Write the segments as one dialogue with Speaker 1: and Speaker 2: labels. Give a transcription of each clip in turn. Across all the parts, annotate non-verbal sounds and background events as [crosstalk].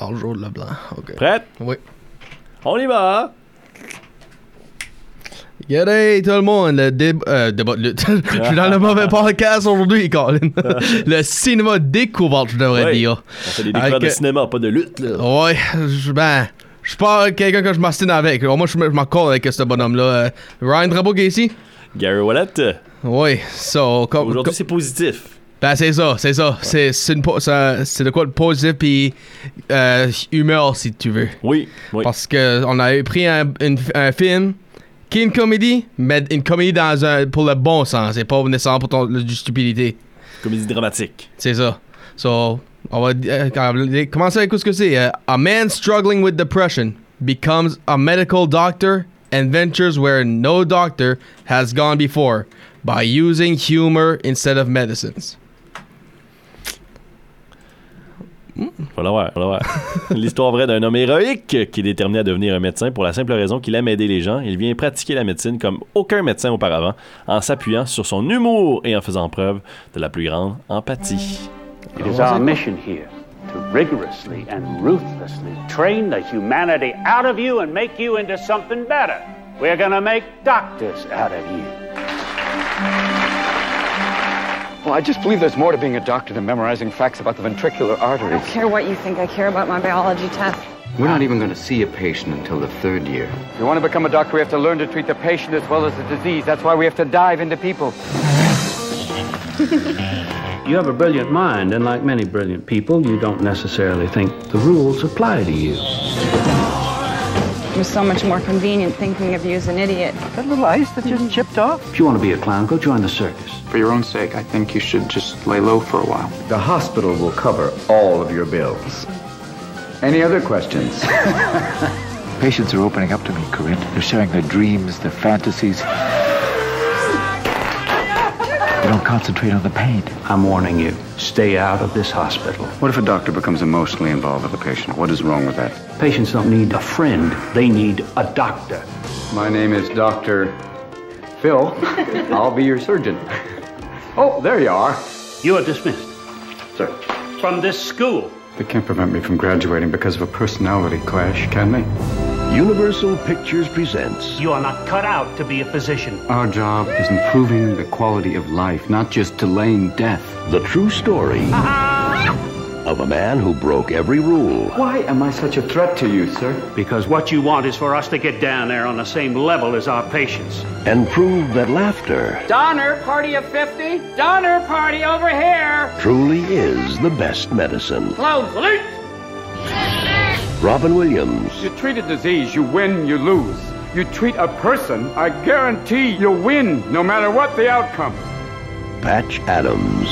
Speaker 1: Bonjour Leblanc. OK.
Speaker 2: Prête?
Speaker 1: Oui.
Speaker 2: On y va!
Speaker 1: G'day tout le monde, le euh, débat [laughs] je suis dans le mauvais podcast aujourd'hui, Colin. [laughs] le cinéma découverte, je devrais dire.
Speaker 2: On fait des découvertes de
Speaker 1: euh,
Speaker 2: cinéma, pas de lutte, là.
Speaker 1: Ouais, je- ben, je suis pas quelqu'un que je m'astine avec. Moi, je colle avec ce bonhomme-là. Euh, Ryan est ici?
Speaker 2: Gary Wallet, euh,
Speaker 1: Oui, so,
Speaker 2: aujourd'hui c'est positif.
Speaker 1: Ben, c'est ça, c'est ça. C'est c'est une c'est de quoi de positif puis euh, humeur, si tu veux.
Speaker 2: Oui, oui.
Speaker 1: Parce que on a pris un, une- un film qui est une comédie, mais une comédie dans un, pour le bon sens et pas nécessairement pour ton, le- du stupidité.
Speaker 2: Comédie dramatique.
Speaker 1: C'est ça. So, on va euh, commencer avec ce que c'est? Euh, a man struggling with depression becomes a medical doctor and ventures where no doctor has gone before by using humor instead of medicines.
Speaker 2: Voir, faut. [laughs] L'histoire vraie d'un homme héroïque qui est déterminé à devenir un médecin pour la simple raison qu'il aime aider les gens. Il vient pratiquer la médecine comme aucun médecin auparavant, en s'appuyant sur son humour et en faisant preuve de la plus grande empathie.
Speaker 3: It is our mission here to rigorously and ruthlessly train the humanity out of you and make you into something better. We're to make doctors out of you.
Speaker 4: Well, I just believe there's more to being a doctor than memorizing facts about the ventricular
Speaker 5: I
Speaker 4: arteries.
Speaker 5: don't care what you think. I care about my biology test.
Speaker 6: We're not even going to see a patient until the third year.
Speaker 4: If you want to become a doctor, we have to learn to treat the patient as well as the disease. That's why we have to dive into people. [laughs]
Speaker 3: You have a brilliant mind, and like many brilliant people, you don't necessarily think the rules apply to you.
Speaker 5: It was so much more convenient thinking of you as an idiot.
Speaker 4: That little ice that just chipped off?
Speaker 3: If you want to be a clown, go join the circus.
Speaker 7: For your own sake, I think you should just lay low for a while.
Speaker 6: The hospital will cover all of your bills. Any other questions? [laughs]
Speaker 8: Patients are opening up to me, Corinne. They're sharing their dreams, their fantasies. They don't concentrate on the pain.
Speaker 3: I'm warning you, stay out of this hospital.
Speaker 7: What if a doctor becomes emotionally involved with a patient? What is wrong with that?
Speaker 3: Patients don't need a friend, they need a doctor.
Speaker 4: My name is Dr. Phil. [laughs] I'll be your surgeon. Oh, there you are.
Speaker 3: You are dismissed.
Speaker 4: Sir.
Speaker 3: From this school.
Speaker 7: They can't prevent me from graduating because of a personality clash, can they?
Speaker 9: Universal Pictures presents
Speaker 3: You are not cut out to be a physician.
Speaker 7: Our job is improving the quality of life, not just delaying death.
Speaker 9: the true story of a man who broke every rule
Speaker 4: Why am I such a threat to you, sir?
Speaker 3: Because what you want is for us to get down there on the same level as our patients.
Speaker 9: and prove that laughter
Speaker 5: Donner, party of 50. Donner, party over here.
Speaker 9: truly is the best medicine.
Speaker 5: Close, loot.
Speaker 9: Robin Williams,
Speaker 4: You treat a disease, you win, you lose. You treat a person, I guarantee you'll win, no matter what the outcome.
Speaker 9: Patch Adams.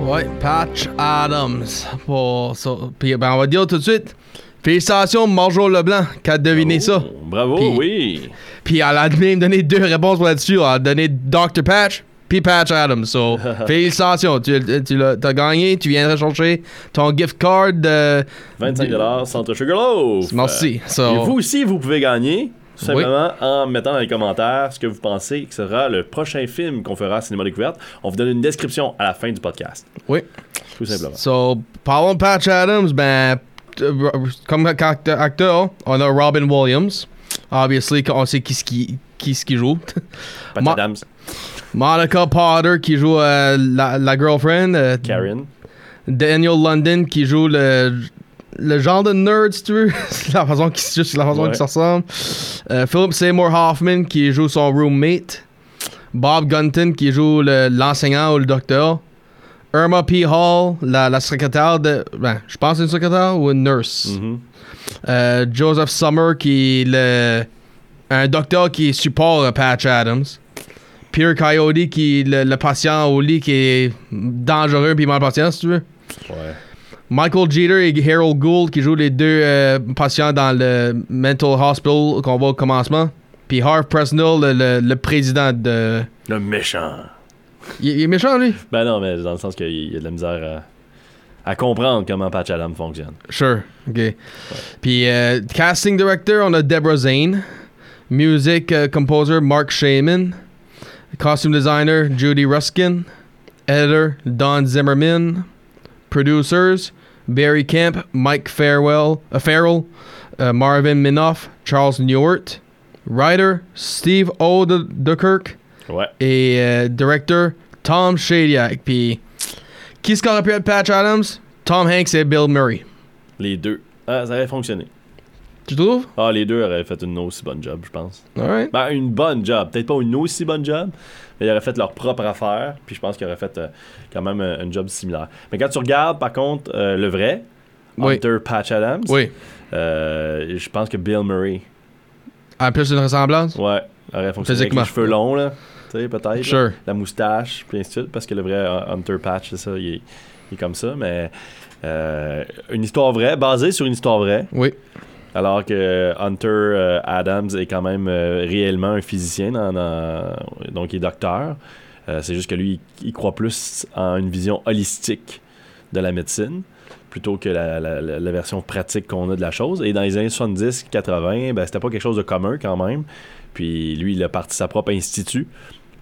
Speaker 1: Ouais, Patch Adams. Pour ça. Puis ben, on va dire tout de suite. Félicitations, Marjo Leblanc, qui a deviné ça.
Speaker 2: Bravo,
Speaker 1: Puis-
Speaker 2: oui.
Speaker 1: Puis elle a même donné deux réponses pour là-dessus. Elle a donné Dr. Patch, puis Patch Adams. So, [laughs] félicitations. Tu, tu t'as gagné. Tu viendrais chercher ton gift card de.
Speaker 2: 25 Centre Sugarloaf.
Speaker 1: Merci.
Speaker 2: Euh,
Speaker 1: So-
Speaker 2: Et vous aussi, vous pouvez gagner. Tout simplement en mettant dans les commentaires ce que vous pensez que sera le prochain film qu'on fera à Cinéma Découverte. On vous donne une description à la fin du podcast.
Speaker 1: Oui.
Speaker 2: Tout simplement.
Speaker 1: So, parlons de Patch Adams, ben, euh, comme acteur, acteur, on a Robin Williams. Obviously, on sait qui qui, qui, qui joue.
Speaker 2: Patch
Speaker 1: Ma-
Speaker 2: Adams,
Speaker 1: Monica Potter qui joue euh, la, la girlfriend. euh,
Speaker 2: Karen.
Speaker 1: Daniel London qui joue le, le genre de nerd, si tu veux. [laughs] C'est la façon qui juste la façon
Speaker 2: Ouais.
Speaker 1: qui ça ressemble. Euh, Philip Seymour Hoffman qui joue son roommate. Bob Gunton qui joue le- l'enseignant ou le docteur. Irma P. Hall, la, la secrétaire de. Ben, je pense une secrétaire ou une nurse.
Speaker 2: Mhm.
Speaker 1: Euh, Joseph Summer qui est le, un docteur qui supporte Patch Adams. Peter Coyote qui est le, le patient au lit qui est dangereux puis mal patient, si tu veux.
Speaker 2: Ouais.
Speaker 1: Michael Jeter et Harold Gould qui jouent les deux euh, patients dans le mental hospital qu'on voit au commencement. Puis Harv Presnell, le, le- le président de.
Speaker 2: Le méchant.
Speaker 1: Il, il est méchant, lui?
Speaker 2: Ben non, mais dans le sens qu'il y a de la misère à, à comprendre comment Patch Adams fonctionne.
Speaker 1: Sure. OK. Puis euh, casting director, on a Deborah Zane. Music euh, composer, Mark Shaman. Costume designer, Judy Ruskin. Editor, Don Zimmerman. Producers, Barry Kemp, Mike Farewell, euh, Farrell, euh, Marvin Minoff, Charles Newart, writer Steve Odekirk
Speaker 2: Ouais.
Speaker 1: et euh, directeur Tom Shadyac. Puis, qui aurait pu être Patch Adams? Tom Hanks et Bill Murray.
Speaker 2: Les deux. Ah, ça aurait fonctionné.
Speaker 1: Tu trouves?
Speaker 2: Ah, les deux auraient fait une aussi bonne job, je pense.
Speaker 1: Alright.
Speaker 2: Ben, une bonne job. Peut-être pas une aussi bonne job, mais ils auraient fait leur propre affaire. Puis je pense qu'ils auraient fait euh, quand même un, un job similaire. Mais quand tu regardes, par contre, euh, le vrai,
Speaker 1: Oui.
Speaker 2: Hunter Patch Adams,
Speaker 1: Oui.
Speaker 2: euh, je pense que Bill Murray,
Speaker 1: En plus d'une ressemblance?
Speaker 2: ouais, aurait fonctionné avec les cheveux longs, là. Tu sais, peut-être. là.
Speaker 1: Sure.
Speaker 2: La moustache, puis ainsi de suite. Parce que le vrai euh, Hunter Patch, c'est ça, il est, il est comme ça. Mais euh, une histoire vraie, basée sur une histoire vraie.
Speaker 1: Oui.
Speaker 2: Alors que Hunter euh, Adams est quand même euh, réellement un physicien, donc il est docteur. Euh, c'est juste que lui, il, croit plus en une vision holistique de la médecine plutôt que la, la- version pratique qu'on a de la chose. Et dans les années 70-80, ben, c'était pas quelque chose de commun quand même. Puis lui, il a parti sa propre institut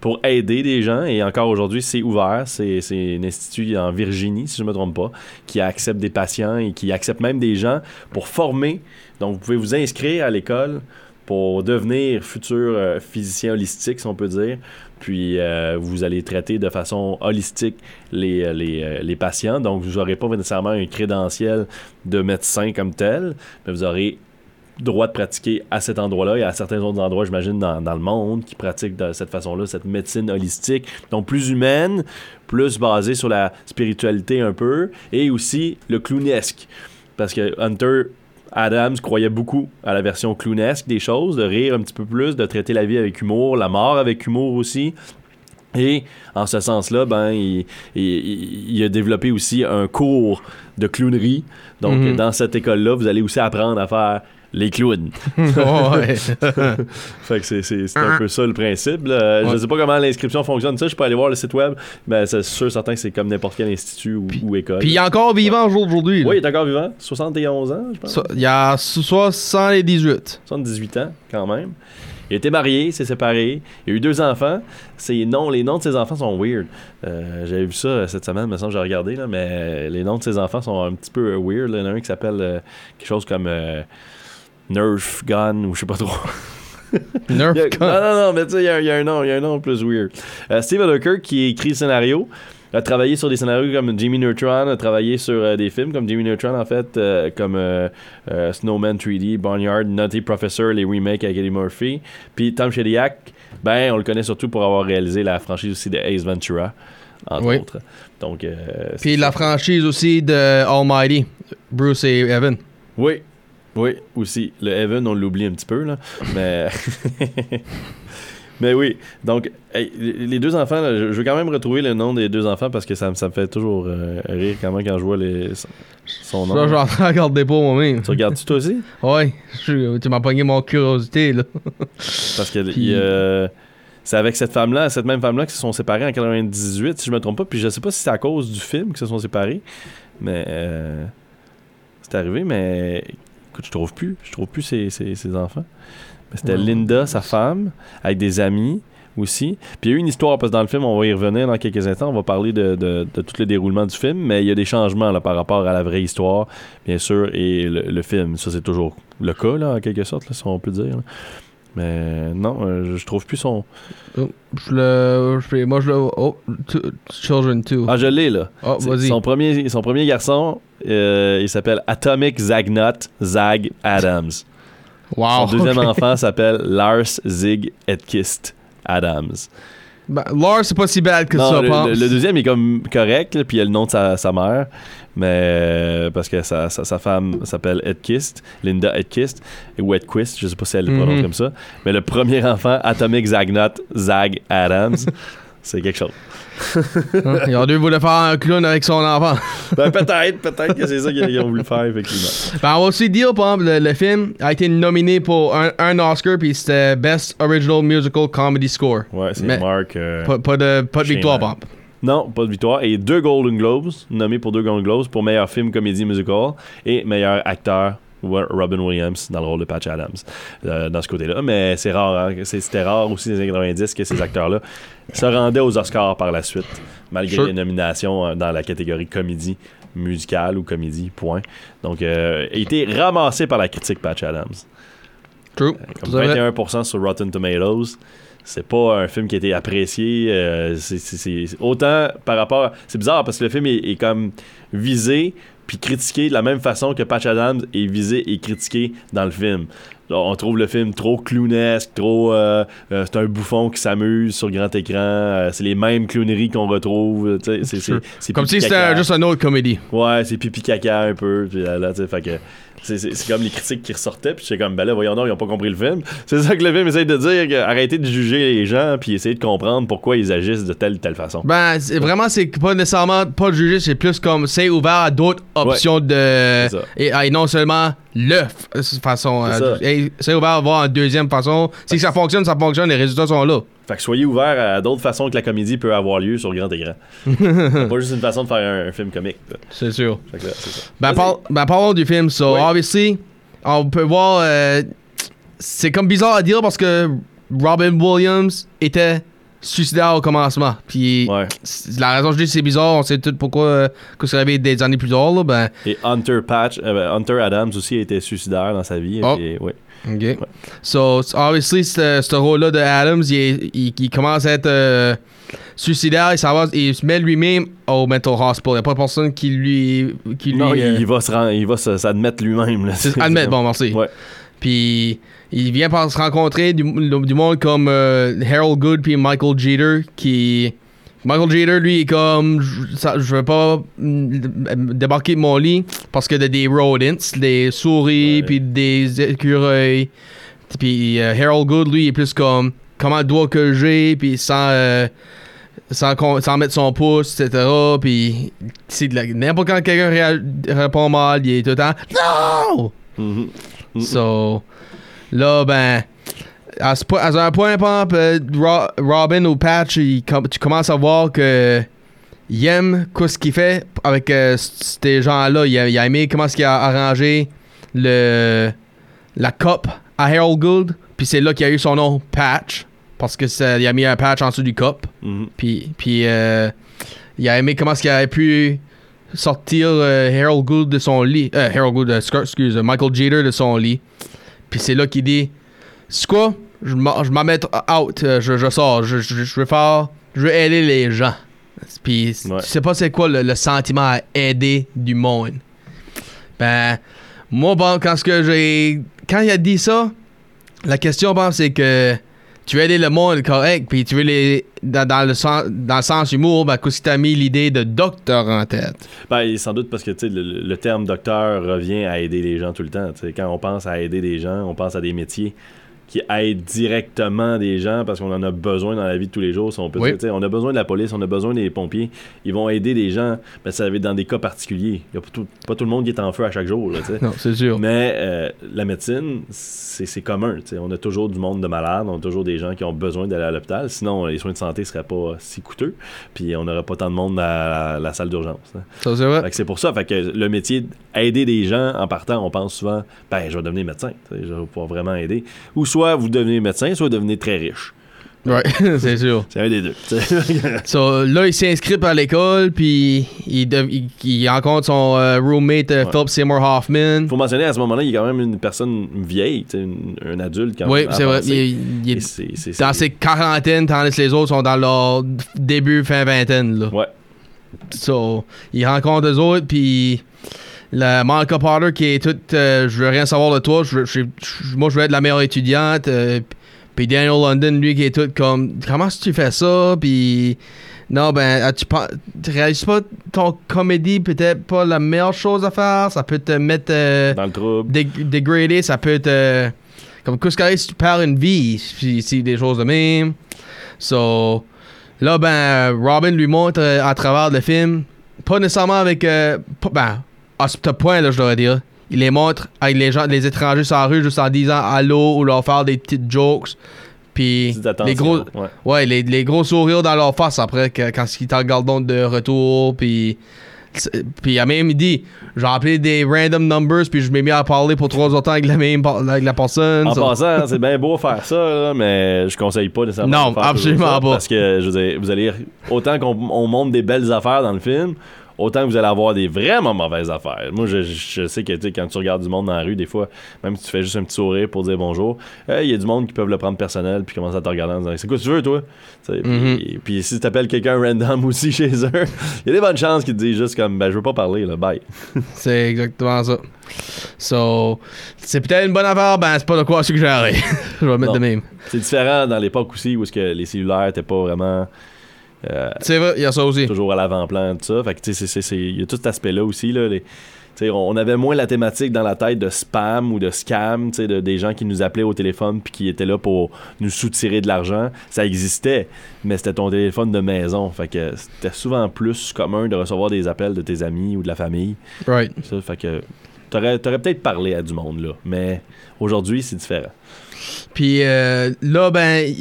Speaker 2: pour aider des gens. Et encore aujourd'hui, c'est ouvert. C'est un institut en Virginie, si je ne me trompe pas, qui accepte des patients et qui accepte même des gens pour former. Donc, vous pouvez vous inscrire à l'école pour devenir futur euh, physicien holistique, si on peut dire. Puis, euh, vous allez traiter de façon holistique les, euh, les, les patients. Donc, vous n'aurez pas nécessairement un crédentiel de médecin comme tel, mais vous aurez droit de pratiquer à cet endroit-là et à certains autres endroits, j'imagine, dans, dans le monde qui pratiquent de cette façon-là, cette médecine holistique, donc plus humaine, plus basée sur la spiritualité un peu, et aussi le clownesque. Parce que Hunter Adams croyait beaucoup à la version clownesque des choses, de rire un petit peu plus, de traiter la vie avec humour, la mort avec humour aussi. Et en ce sens-là, ben, il, il- il a développé aussi un cours de clownerie. Donc,
Speaker 1: Mhm.
Speaker 2: dans cette école-là, vous allez aussi apprendre à faire les clowns. [laughs]
Speaker 1: Oh. [laughs]
Speaker 2: Fait que c'est, un peu ça le principe. là. Je
Speaker 1: Ouais.
Speaker 2: sais pas comment l'inscription fonctionne. Ça, je peux aller voir le site web. Mais c'est sûr, certain que c'est comme n'importe quel institut ou, ou école.
Speaker 1: Puis il est encore vivant au jour d'aujourd'hui. là.
Speaker 2: oui, il est encore vivant. 71 ans, je pense.
Speaker 1: Il y a 78.
Speaker 2: 78 ans, quand même. Il a été marié, il s'est séparé. Il a eu deux enfants. Ses noms, les noms de ses enfants sont weird. Euh, J'avais vu ça cette semaine, me semble, j'ai regardé, là, mais les noms de ses enfants sont un petit peu weird. là. Il y en a un qui s'appelle euh, quelque chose comme euh, Nerf Gun ou je sais pas trop. [laughs]
Speaker 1: Nerf gun.
Speaker 2: Non, non, non, mais tu sais, il y, a- il y a un nom, il y a un nom plus weird. Euh, Steve Adler, qui écrit le scénario, a travaillé sur des scénarios comme Jimmy Neutron, a travaillé sur euh, des films comme Jimmy Neutron, en fait, euh, comme euh, Snowman 3D, Barnyard, Nutty Professor, les remakes avec Eddie Murphy. Puis Tom Shadyac, ben, on le connaît surtout pour avoir réalisé la franchise aussi de Ace Ventura, entre
Speaker 1: Oui.
Speaker 2: autres. Donc,
Speaker 1: Puis la franchise aussi de Almighty, Bruce et Evan.
Speaker 2: Oui, oui, aussi. Le Evan, on l'oublie un petit peu, là. Mais. [laughs] Mais oui, donc hey, les deux enfants, là, je je veux quand même retrouver le nom des deux enfants parce que ça, me- ça me fait toujours euh, rire quand même quand je vois les, son nom.
Speaker 1: Ça, j'en [laughs] regardais pas moi-même.
Speaker 2: Tu regardes-tu toi aussi?
Speaker 1: Je- tu m'as pogné mon curiosité, là. [laughs]
Speaker 2: Parce que
Speaker 1: Puis-
Speaker 2: il, euh, c'est avec cette femme-là, cette même femme-là, qui se sont séparés en 98, si je me trompe pas. Puis je sais pas si c'est à cause du film qu'ils se sont séparés, mais euh, c'est arrivé. Mais écoute, je trouve plus, je trouve plus ses, ses- ses enfants. C'était
Speaker 1: Ouais.
Speaker 2: Linda, sa femme, avec des amis aussi. Puis il y a eu une histoire, parce que dans le film, on va y revenir dans quelques instants, on va parler de, de- de tout le déroulement du film, mais il y a des changements là, par rapport à la vraie histoire, bien sûr, et le, le film. Ça, c'est toujours le cas, là, en quelque sorte, là, si on peut dire. là. Mais non, euh, je trouve plus son.
Speaker 1: Oh, je le. je moi, je le. Oh, Children 2.
Speaker 2: Ah, je l'ai là.
Speaker 1: Oh, vas-y.
Speaker 2: Son premier, son premier garçon, euh, il s'appelle Atomic Zagnut Zag Adams.
Speaker 1: Wow.
Speaker 2: Son deuxième [laughs] enfant s'appelle Lars Zig Edkist Adams.
Speaker 1: Ben, Lars, c'est pas si bad que
Speaker 2: Non,
Speaker 1: ça,
Speaker 2: le,
Speaker 1: pense.
Speaker 2: le- le deuxième est comme correct, puis il y a le nom de sa, sa mère, mais euh, parce que sa, sa, sa femme s'appelle Edkist, Linda Edkist, ou Edquist, je sais pas si elle le prononce
Speaker 1: Mhm.
Speaker 2: comme ça, mais le premier enfant, Atomic Zagnut Zag Adams, [laughs] c'est quelque chose.
Speaker 1: Ils ont dû vouloir faire un clown avec son enfant. [laughs]
Speaker 2: Ben, peut-être, peut-être que c'est ça qu'ils ont voulu faire, effectivement.
Speaker 1: Ben, on va aussi dire, par exemple, le, le film a été nominé pour un, un Oscar, puis c'était Best Original Musical Comedy Score.
Speaker 2: Ouais, c'est Mark. euh,
Speaker 1: Pas, pas de, pas de victoire, par exemple.
Speaker 2: Non, pas de victoire. Et deux Golden Globes, nommés pour deux Golden Globes pour meilleur film comédie musical et meilleur acteur. Robin Williams dans le rôle de Patch Adams euh, dans ce côté-là. Mais c'est rare, hein, c'était rare aussi dans les années 90 que ces acteurs-là se rendaient aux Oscars par la suite, malgré
Speaker 1: Sure.
Speaker 2: les nominations euh, dans la catégorie comédie musicale ou comédie, point. Donc, euh, a été ramassé par la critique Patch Adams.
Speaker 1: True.
Speaker 2: Comme
Speaker 1: C'est vrai.
Speaker 2: 21% sur Rotten Tomatoes. C'est pas un film qui a été apprécié. euh, c'est- autant par rapport. C'est bizarre parce que le film est, est comme visé puis critiqué de la même façon que Patch Adams est visé et critiqué dans le film. On trouve le film trop clownesque, trop. euh, euh, c'est un bouffon qui s'amuse sur grand écran. c'est les mêmes clowneries qu'on retrouve. c'est-
Speaker 1: Comme si c'était juste une autre comédie.
Speaker 2: Ouais, c'est pipi caca un peu. Puis là, fait que c'est, c'est- c'est comme les critiques qui ressortaient. Puis j'étais comme, ben là, voyons donc, ils ont pas compris le film. C'est ça que le film essaye de dire. que arrêtez de juger les gens, puis essayez de comprendre pourquoi ils agissent de telle ou telle façon.
Speaker 1: Ben, c'est- vraiment, c'est pas nécessairement pas juger, c'est plus comme c'est ouvert à d'autres options de.
Speaker 2: C'est ça.
Speaker 1: Et, et non seulement le façon.
Speaker 2: C'est
Speaker 1: euh, c'est ouvert à voir une deuxième façon. Si ça fonctionne, ça fonctionne, les résultats sont là.
Speaker 2: Fait que soyez ouverts à d'autres façons que la comédie peut avoir lieu sur grand écran. [laughs] C'est pas juste une façon de faire un, un film comique.
Speaker 1: C'est sûr.
Speaker 2: Fait que là, c'est ça.
Speaker 1: Ben,
Speaker 2: Vas-y.
Speaker 1: par- ben, parlons du film. So,
Speaker 2: Oui.
Speaker 1: obviously, on peut voir. euh, c'est comme bizarre à dire parce que Robin Williams était suicidaire au commencement. Puis,
Speaker 2: Ouais.
Speaker 1: la raison que je dis c'est bizarre, on sait tout pourquoi euh, que ça arrivé des années plus tard. Là, ben,
Speaker 2: Et Hunter Patch, euh, ben, Hunter Adams aussi a été suicidaire dans sa vie.
Speaker 1: Oh.
Speaker 2: Et, ouais.
Speaker 1: OK. So, obviously, ce ce rôle-là de Adams, il, est- il- il commence à être euh, suicidaire, il, va- il se met lui-même au mental hospital. Il n'y a pas personne qui lui. Qui
Speaker 2: Non,
Speaker 1: lui, euh,
Speaker 2: il va se il va se- s'admettre lui-même. là.
Speaker 1: c'est- admettre, bon, merci.
Speaker 2: Ouais.
Speaker 1: Puis il vient par se rencontrer du, du monde comme euh, Harold Good puis Michael Jeter qui Michael Jeter lui est comme je veux pas mm, débarquer de mon lit parce que de des rodents, des souris puis des écureuils. Puis euh, Harold Good lui est plus comme comment le doigt que j'ai puis sans euh, sans, mettre son pouce, etc. Puis n'importe quand quelqu'un répond mal, il est tout le temps non.
Speaker 2: Mhm. Mhm.
Speaker 1: So, là, ben, à, ce à un point, euh, Ro- Robin ou Patch, il tu commences à voir que il aime quoi ce qu'il fait avec euh, ces gens-là. Il, a- il a aimé comment ce qu'il a arrangé le, la coupe à Harold Gould. Puis c'est là qu'il a eu son nom Patch. Parce que ça- il a mis un patch en dessous du cup.
Speaker 2: Mhm.
Speaker 1: Puis, puis euh, il a aimé comment est-ce qu'il avait pu sortir euh, Harold Gould de son lit. Euh, Harold Gould, excuse, Michael Jeter de son lit. Puis c'est là qu'il dit C'est quoi? Je m'en mets out, euh, je, je sors, je, je, je veux faire, je veux aider les gens. Puis
Speaker 2: Ouais.
Speaker 1: tu sais pas c'est quoi le, le sentiment à aider du monde. Ben, moi, bon, quand ce que j'ai. Quand il a dit ça, la question, bon, c'est que tu veux aider le monde correct, puis tu veux les. Dans, dans le, sens, dans le sens humour, ben, qu'est-ce que t'as mis l'idée de docteur en tête?
Speaker 2: Ben, sans doute parce que tu le, le terme docteur revient à aider les gens tout le temps. Quand on pense à aider des gens, on pense à des métiers qui aident directement des gens parce qu'on en a besoin dans la vie de tous les jours. Si on, peut
Speaker 1: Oui.
Speaker 2: dire, tu sais, on a besoin de la police, on a besoin des pompiers. Ils vont aider des gens, mais ça va être dans des cas particuliers. Il n'y a pas tout, pas tout le monde qui est en feu à chaque jour. Là. [laughs]
Speaker 1: Non, c'est sûr.
Speaker 2: Mais euh, la médecine, c'est commun. On a toujours du monde de malades, on a toujours des gens qui ont besoin d'aller à l'hôpital. Sinon, les soins de santé ne seraient pas si coûteux. Puis on n'aurait pas tant de monde à la, la salle d'urgence. hein.
Speaker 1: Ça, c'est vrai.
Speaker 2: C'est pour ça. Fait que le métier d'aider des gens, en partant, on pense souvent, ben, je vais devenir médecin. Je vais pouvoir vraiment aider. Ou soit vous devenez médecin, soit vous devenez très riche.
Speaker 1: Ouais, [laughs] c'est sûr.
Speaker 2: C'est un des deux. [laughs]
Speaker 1: So, là, il s'inscrit à l'école, puis il, dev- il, il rencontre son euh, roommate euh,
Speaker 2: Ouais.
Speaker 1: Philip Seymour Hoffman.
Speaker 2: Faut mentionner, à ce moment-là, il a quand même une personne vieille, une- un adulte quand
Speaker 1: Oui,
Speaker 2: même.
Speaker 1: c'est vrai. Il, est dans ses quarantaines, tandis que les autres sont dans leur début, fin vingtaine. Là.
Speaker 2: Ouais.
Speaker 1: So, il rencontre eux autres, puis la Monica Potter qui est toute euh, je veux rien savoir de toi, je, veux- je- je- moi je veux être la meilleure étudiante. euh, puis Daniel London, lui, qui est tout comme comment est-ce que tu fais ça, puis non, ben, tu réalises pas ton comédie peut-être pas la meilleure chose à faire, ça peut te mettre euh,
Speaker 2: Dans le trouble.
Speaker 1: dé- dégradé, ça peut te. Comme qu'est-ce si tu perds une vie, si, si des choses de même. So, là, ben, Robin lui montre euh, à travers le film, pas nécessairement avec. euh, pas- ben, à ce point, là, je devrais dire. Il les montre avec les gens, les étrangers sur la rue, juste en disant allô ou leur faire des petites jokes. Puis, les gros.
Speaker 2: ouais.
Speaker 1: Ouais, les, les gros sourires dans leur face après que- quand ils te regardent de retour. Puis, puis il a même dit j'ai appelé des random numbers, puis je m'ai mis à parler pour trois autres temps avec la même avec la personne.
Speaker 2: En passant, c'est bien beau faire ça, là, mais je conseille pas nécessairement
Speaker 1: Non,
Speaker 2: de faire
Speaker 1: absolument
Speaker 2: ça,
Speaker 1: pas.
Speaker 2: Parce que, je veux dire, vous allez... Autant qu'on on montre des belles affaires dans le film, autant que vous allez avoir des vraiment mauvaises affaires. Moi, je, je sais que tu sais, quand tu regardes du monde dans la rue, des fois, même si tu fais juste un petit sourire pour dire bonjour, euh, il y a du monde qui peuvent le prendre personnel puis commencer à te regarder en disant C'est quoi tu veux, toi? Sais, puis, puis si tu appelles quelqu'un random [laughs] aussi chez eux, il y a des bonnes chances qu'ils te disent juste comme Ben, je veux pas parler, là, bye. [laughs]
Speaker 1: C'est exactement ça. So, c'est peut-être une bonne affaire, ben c'est pas de quoi suggérer. [laughs] Je vais mettre
Speaker 2: Non.
Speaker 1: de même.
Speaker 2: C'est différent dans l'époque aussi où est-ce que les cellulaires étaient pas vraiment. Euh,
Speaker 1: C'est vrai, il y a ça aussi.
Speaker 2: toujours à l'avant-plan, tout ça. Fait que, tu sais, il y a tout cet aspect-là aussi, là. les- on avait moins la thématique dans la tête de spam ou de scam, de, des gens qui nous appelaient au téléphone puis qui étaient là pour nous soutirer de l'argent. Ça existait, mais c'était ton téléphone de maison. Fait que c'était souvent plus commun de recevoir des appels de tes amis ou de la famille.
Speaker 1: Right.
Speaker 2: Ça, fait que t'aurais, t'aurais peut-être parlé à du monde, là. Mais aujourd'hui, c'est différent.
Speaker 1: Puis euh, là, ben,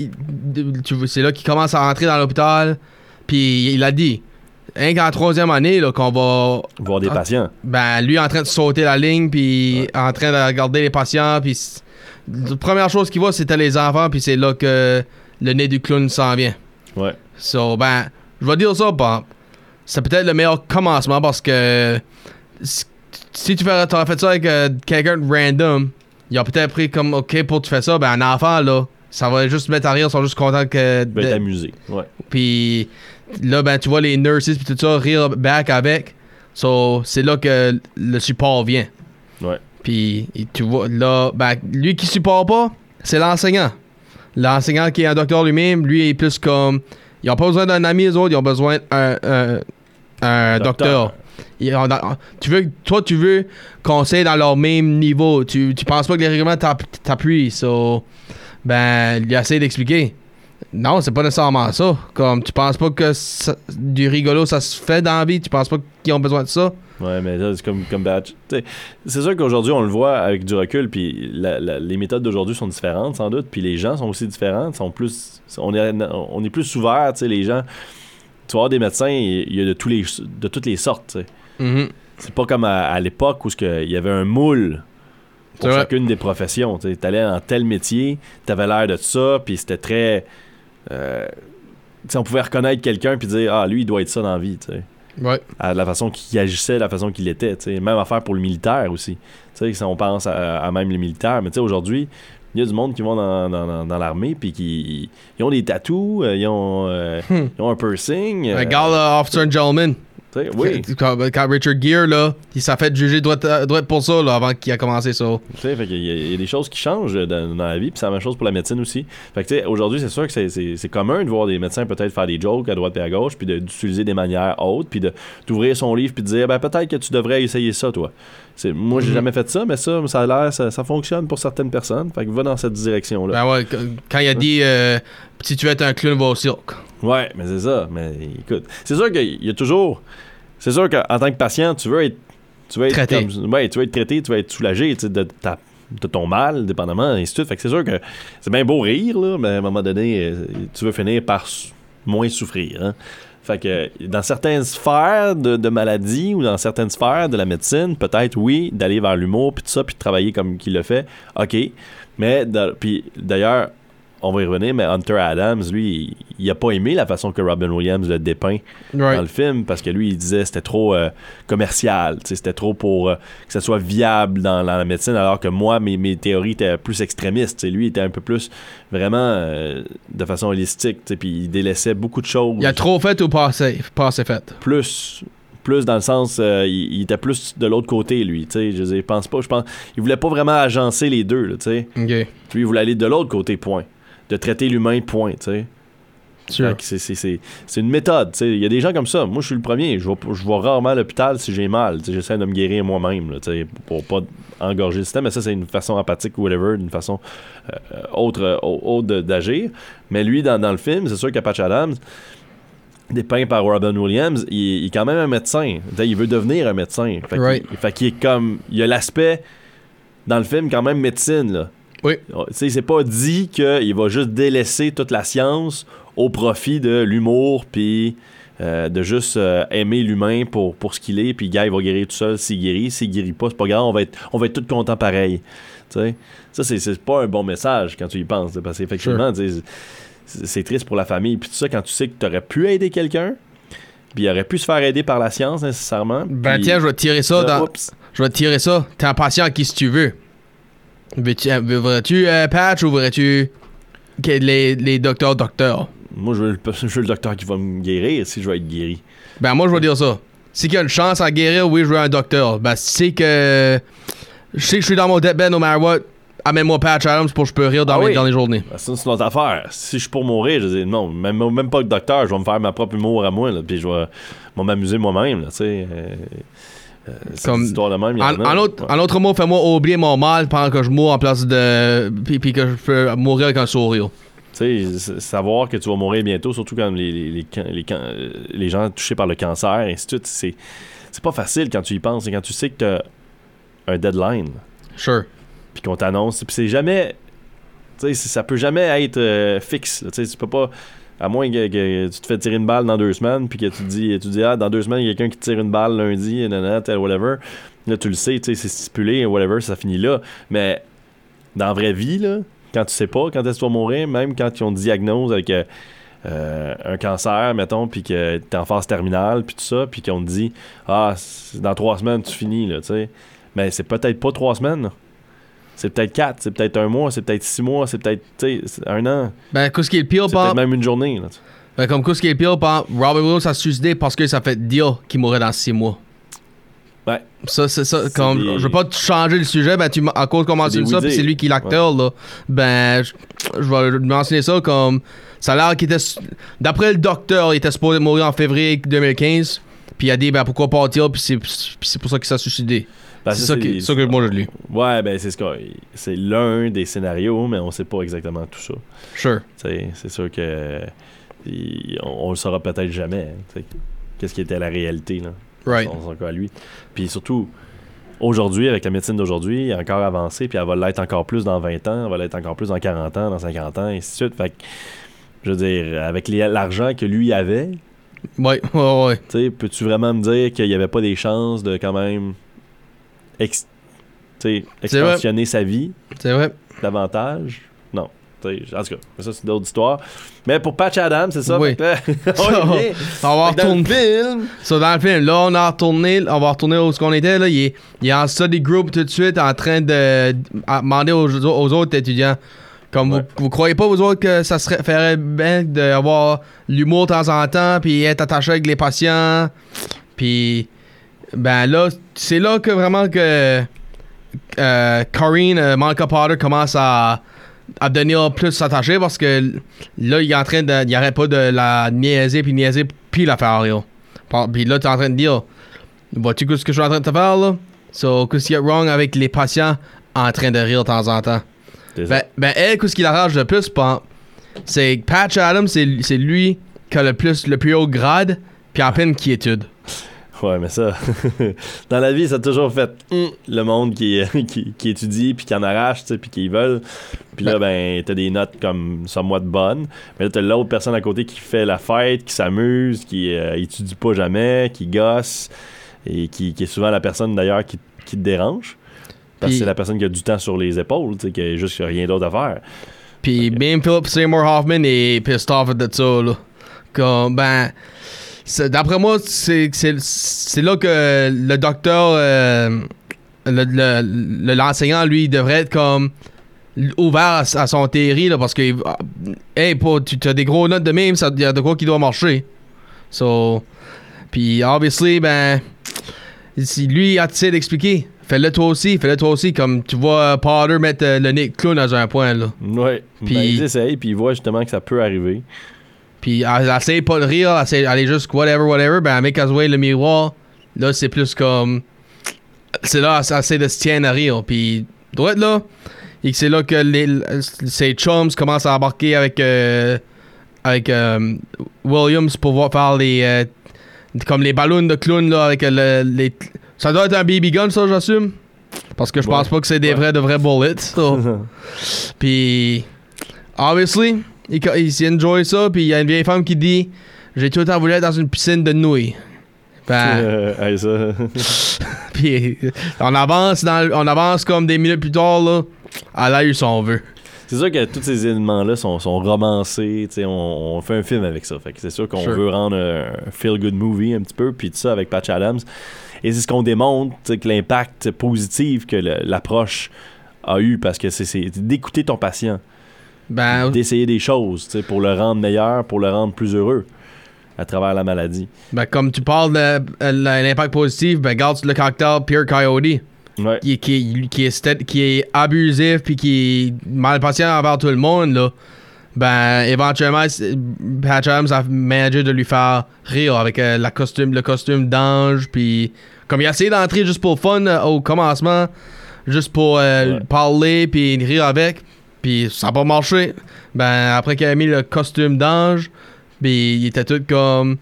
Speaker 1: c'est là qu'il commence à rentrer dans l'hôpital. Puis il a dit, rien qu'en troisième année, là, qu'on va.
Speaker 2: Voir des patients.
Speaker 1: Ben, lui en train de sauter la ligne, puis en train de regarder les patients. Puis la première chose qu'il voit, c'était les enfants, puis c'est là que le nez du clown s'en vient.
Speaker 2: Ouais.
Speaker 1: So, ben, je vais dire ça, Bob. C'est peut-être le meilleur commencement parce que si tu fais, t'aurais fait ça avec euh, quelqu'un de random, il a peut-être pris comme, OK, pour tu fais ça, ben, un enfant, là, ça va juste mettre à rire, ils sont juste contents que. De-
Speaker 2: amusé. Ouais.
Speaker 1: puis là, ben, tu vois les nurses puis tout ça rire back avec. So, c'est là que le support vient.
Speaker 2: Ouais.
Speaker 1: Puis tu vois, là, ben, lui qui supporte pas, c'est l'enseignant. L'enseignant qui est un docteur lui-même, lui est plus comme. Ils ont pas besoin d'un ami, les autres, ils ont besoin d'un un, un docteur. Ils ont- tu veux, toi, tu veux qu'on soit dans leur même niveau. Tu, tu penses pas que les règlements t'app- t'appuient. So, ben, il essaie d'expliquer. Non, c'est pas nécessairement ça. Comme, tu penses pas que du rigolo, ça se fait dans la vie? Tu penses pas qu'ils ont besoin de ça?
Speaker 2: Ouais, mais c'est comme, comme sais, C'est sûr qu'aujourd'hui, on le voit avec du recul, puis les méthodes d'aujourd'hui sont différentes, sans doute, puis les gens sont aussi différents, sont plus, on est, on est plus ouverts, tu sais, les gens. Tu vas avoir des médecins, il y a de, tous les, de toutes les sortes, sais.
Speaker 1: Mhm.
Speaker 2: C'est pas comme à, à l'époque où il y avait un moule pour chacune des professions. Tu allais dans tel métier, tu avais l'air de ça, puis c'était très. euh, on pouvait reconnaître quelqu'un puis dire Ah, lui, il doit être ça dans la vie. tu sais.
Speaker 1: Ouais.
Speaker 2: À la façon qu'il agissait, la façon qu'il était. tu sais. Même affaire pour le militaire aussi. Tu sais, si on pense à, à même les militaires, mais tu sais, aujourd'hui, il y a du monde qui vont dans, dans- dans- dans l'armée puis qui ils ont des tatous, euh, ils ont, euh, ils ont un piercing. euh,
Speaker 1: Regarde, là, Officer and Gentleman.
Speaker 2: Oui.
Speaker 1: Quand, quand Richard Gere, là, il s'est fait juger droit pour ça, là, avant qu'il a commencé ça.
Speaker 2: Tu sais, fait qu'il y, a- il y a des choses qui changent dans, dans la vie, puis c'est la même chose pour la médecine aussi. Fait que, tu sais, aujourd'hui, c'est sûr que c'est- commun de voir des médecins peut-être faire des jokes à droite et à gauche, puis de- d'utiliser des manières hautes, puis d'ouvrir son livre, puis de dire, ben peut-être que tu devrais essayer ça, toi. Moi, j'ai
Speaker 1: Mhm.
Speaker 2: jamais fait ça, mais ça, ça a l'air, ça, ça fonctionne pour certaines personnes. Fait que va dans cette direction-là.
Speaker 1: Ben ouais, quand- quand il a dit euh, si tu veux être un clown, va au cirque.
Speaker 2: Ouais, mais c'est ça. Mais écoute, c'est sûr qu'il y a toujours. C'est sûr qu'en tant que patient, tu veux être. Tu veux être
Speaker 1: Traité.
Speaker 2: comme- ouais, tu veux être traité, tu veux être soulagé de, ta- de ton mal, dépendamment, et ainsi de suite. Fait que c'est sûr que c'est bien beau rire, là, mais à un moment donné, euh, tu veux finir par moins souffrir. hein. Fait que dans certaines sphères de, de maladie ou dans certaines sphères de la médecine, peut-être oui, d'aller vers l'humour puis tout ça, puis de travailler comme qu'il le fait, ok. Mais puis d'ailleurs, on va y revenir, mais Hunter Adams, lui, il, il a pas aimé la façon que Robin Williams le dépeint
Speaker 1: Right.
Speaker 2: dans le film parce que lui, il disait que c'était trop euh, commercial, c'était trop pour euh, que ça soit viable dans, dans la médecine, alors que moi, mes, mes théories étaient plus extrémistes. Lui, il était un peu plus vraiment euh, de façon holistique, puis il délaissait beaucoup de choses.
Speaker 1: Il a trop fait ou pas assez, pas assez fait?
Speaker 2: plus plus dans le sens euh, il, il était plus de l'autre côté lui tu sais je je pense pas je pense il voulait pas vraiment agencer les deux tu sais lui il voulait aller de l'autre côté point de traiter l'humain point tu sais c'est- une méthode. Il y a des gens comme ça. Moi, je suis le premier. Je vais, rarement à l'hôpital si j'ai mal. J'essaie de me guérir moi-même pour pas engorger le système. Mais ça, c'est une façon empathique ou whatever, une façon euh, autre, autre d'agir. Mais lui, dans, dans le film, c'est sûr que Patch Adams, dépeint par Robin Williams, il, il est quand même un médecin. Il veut devenir un médecin. Fait
Speaker 1: Right.
Speaker 2: fait qu'il est comme. Il y a l'aspect dans le film quand même médecine. Là.
Speaker 1: Oui.
Speaker 2: Tu sais, c'est pas dit qu'il va juste délaisser toute la science au profit de l'humour, puis euh, de juste euh, aimer l'humain pour, pour ce qu'il est, puis gars, il va guérir tout seul s'il guérit. S'il guérit pas, c'est pas grave, on va être, on va être tous contents pareil. Tu sais, ça, c'est, c'est pas un bon message quand tu y penses, parce qu'effectivement, c'est, triste pour la famille, puis tout ça, quand tu sais que tu aurais pu aider quelqu'un, Puis il aurait pu se faire aider par la science nécessairement.
Speaker 1: Ben tiens, je vais te tirer ça dans.
Speaker 2: oups.
Speaker 1: Je vais te tirer ça. T'es un patient à qui si tu veux. Euh, voudrais-tu euh, patch ou voudrais-tu que les, les docteurs docteurs?
Speaker 2: Moi, je veux, le, je veux le docteur qui va me guérir si je vais être guéri.
Speaker 1: Ben moi je vais dire ça. Si qu'il y a une chance à guérir, oui je veux un docteur. Ben si que je sais que je suis dans mon deathbed no matter what, amène-moi Patch Adams pour que je peux rire dans,
Speaker 2: Ah
Speaker 1: mes,
Speaker 2: oui.
Speaker 1: dans les journées.
Speaker 2: Ben, ça, c'est une autre affaire. Si je suis pour mourir, je dis non, même, même pas le docteur, je vais me faire ma propre humour à moi, là, puis je vais, m'amuser moi-même, là, tu sais. Euh,
Speaker 1: Comme-
Speaker 2: histoire de même,
Speaker 1: En,
Speaker 2: en
Speaker 1: autre,
Speaker 2: Ouais.
Speaker 1: en autre mot, fais-moi oublier mon mal pendant que je mourre en place de. Puis, puis que je peux mourir avec un sourire.
Speaker 2: Tu sais, savoir que tu vas mourir bientôt, surtout quand les, les, les, les euh, gens touchés par le cancer, et ainsi de suite, c'est, c'est pas facile quand tu y penses. Et quand tu sais que tu as un deadline,
Speaker 1: Sure.
Speaker 2: puis qu'on t'annonce, puis c'est jamais. Tu sais, ça peut jamais être euh, fixe. Tu sais, tu peux pas. À moins que, tu te fais tirer une balle dans deux semaines, puis que tu te dis, tu dis, ah, dans deux semaines, il y a quelqu'un qui te tire une balle lundi, nanana, whatever. Là, tu le sais, tu c'est stipulé, whatever, ça finit là. Mais dans la vraie vie, là, quand tu sais pas quand est-ce que tu vas mourir, même quand ils ont diagnose avec euh, euh, un cancer, mettons, puis que t'es en phase terminale, puis tout ça, puis qu'on te dit, ah, dans trois semaines, tu finis, là, tu sais. Mais c'est peut-être pas trois semaines, là. C'est peut-être quatre, c'est peut-être un mois, c'est peut-être six mois, c'est peut-être, un an.
Speaker 1: Ben, qu'est-ce qui est le pire,
Speaker 2: C'est même une journée, là.
Speaker 1: ben, comme qu'est-ce qui est le pire, Robert Williams a suicidé parce que ça fait dire qu'il mourrait dans six mois.
Speaker 2: Ouais.
Speaker 1: Ça, c'est ça. Comme,
Speaker 2: des-
Speaker 1: Je veux pas te changer le sujet, ben, tu, à cause qu'on mentionne ça, puis c'est lui qui est l'acteur, là. Ben, je, je vais mentionner ça comme. Ça a l'air qu'il était. D'après le docteur, il était supposé mourir en février 2015. Puis il a dit, ben, pourquoi partir, puis c'est pour ça qu'il s'est suicidé.
Speaker 2: Ben,
Speaker 1: c'est ça, que, ça que moi j'ai lu.
Speaker 2: Ouais, ben c'est ce que c'est l'un des scénarios, mais on sait pas exactement tout ça.
Speaker 1: Sure.
Speaker 2: C'est sûr que il- on, on le saura peut-être jamais. hein. Qu'est-ce qui était la réalité là,
Speaker 1: Right.
Speaker 2: dans son cas à lui. Puis surtout aujourd'hui, avec la médecine d'aujourd'hui, est encore avancée, puis elle va l'être encore plus dans 20 ans, elle va l'être encore plus dans 40 ans, dans 50 ans, et ainsi de suite. Fait que, je veux dire, avec l'argent que lui avait,
Speaker 1: Ouais, ouais, ouais.
Speaker 2: tu sais, peux-tu vraiment me dire qu'il n'y avait pas des chances de quand même ex- expansionner sa vie
Speaker 1: C'est vrai.
Speaker 2: davantage? Non. En tout cas, ça c'est d'autres histoires. Mais pour Patch Adams, c'est ça?
Speaker 1: Oui.
Speaker 2: Là, [laughs] [laughs] on
Speaker 1: va
Speaker 2: que dans le
Speaker 1: retourner.
Speaker 2: film,
Speaker 1: So, dans le film, là, on a retourné, on va retourner où ce qu'on était, là. Il est, il est en study group tout de suite en train de demander aux, aux autres étudiants. Comme
Speaker 2: Ouais.
Speaker 1: vous, vous croyez pas, vous autres, que ça serait ferait bien d'avoir l'humour de temps en temps, puis être attaché avec les patients. Puis, ben là, c'est là que vraiment que euh, Corinne, euh, Monica Potter commence à, à devenir plus s'attacher parce que là, il est en train de. Il arrête pas de la niaiser, puis niaiser, puis la faire rire. Puis là, t'es en train de dire Vois-tu ce que je suis en train de te faire là? So, qu'est-ce qu'il y a wrong avec les patients en train de rire de temps en temps? Ben, ben elle, qu'est-ce qui l'arrange le plus, C'est Patch Adams, c'est c'est lui qui a le plus le plus haut grade, puis en pleine quiétude.
Speaker 2: Ouais, mais ça, [laughs] dans la vie, ça a toujours fait hum, le monde qui, [laughs] qui, qui étudie, puis qui en arrache, puis qui veulent. Puis là, ben, t'as des notes comme somewhat bonnes. Mais là, t'as l'autre personne à côté qui fait la fête, qui s'amuse, qui euh, étudie pas jamais, qui gosse, et qui, qui est souvent la personne d'ailleurs qui, qui te dérange. Parce que c'est la personne qui a du temps sur les épaules, tu sais, qui a juste rien d'autre à faire.
Speaker 1: Puis même Philip Seymour Hoffman est pissed off de ça, là. Comme, ben, d'après moi, c'est là que le docteur, euh, le- le- le- l'enseignant, lui, devrait être comme ouvert à, à son théorie, là, parce que, ah, hey, pas, tu as des gros notes de même, il y a de quoi qui doit marcher. So, puis, obviously, ben, si lui, il a essayé d'expliquer. Fais-le toi aussi, fais-le toi aussi, comme tu vois Potter mettre euh, le nez clown dans un point, là.
Speaker 2: Ouais.
Speaker 1: Puis-
Speaker 2: Ben, ils essayent, puis ils voient justement que ça peut arriver.
Speaker 1: Puis elle, essaye pas de rire, elle, est juste whatever, whatever. Ben, elle way le miroir. Là, c'est plus comme. C'est là, elle essaie de se tiendre à rire. Puis, droit là. Et que c'est là que les, ses chums commencent à embarquer avec. euh, avec euh, Williams pour voir faire les. euh, comme les ballons de clown, là, avec le- les. Ça doit être un BB gun, ça, j'assume? Parce que je pense
Speaker 2: Ouais.
Speaker 1: pas que c'est des
Speaker 2: Ouais.
Speaker 1: vrais de vrais bullets. so. [laughs] Puis, obviously, il, il s'y enjoy ça. Puis il y a une vieille femme qui dit J'ai tout le temps voulu être dans une piscine de nouilles. Ben, [laughs]
Speaker 2: Euh, ça. [laughs]
Speaker 1: puis on avance, dans, on avance comme des minutes plus tard, là. Elle a eu son vœu.
Speaker 2: C'est sûr que tous ces éléments-là sont, sont romancés. On, on fait un film avec ça. Fait c'est sûr qu'on
Speaker 1: Sure.
Speaker 2: veut rendre un feel-good movie un petit peu, puis tout ça avec Patch Adams. Et c'est ce qu'on démontre, que l'impact positif que l'approche a eu, parce que c'est d'écouter ton patient,
Speaker 1: Ben,
Speaker 2: d'essayer des choses pour le rendre meilleur, pour le rendre plus heureux à travers la maladie.
Speaker 1: ben, comme tu parles de euh, l'impact positif, ben, regarde le cocktail Pure Coyote.
Speaker 2: Ouais.
Speaker 1: qui, qui, qui, est, qui est abusif puis qui est mal patient envers tout le monde, là, ben, éventuellement, Patch Adams a managé de lui faire rire avec euh, la costume, le costume d'ange, puis comme il a essayé d'entrer juste pour le fun euh, au commencement, juste pour euh,
Speaker 2: Ouais.
Speaker 1: parler puis rire avec, puis ça n'a pas marché. Ben, après qu'il a mis le costume d'ange, puis il était tout comme...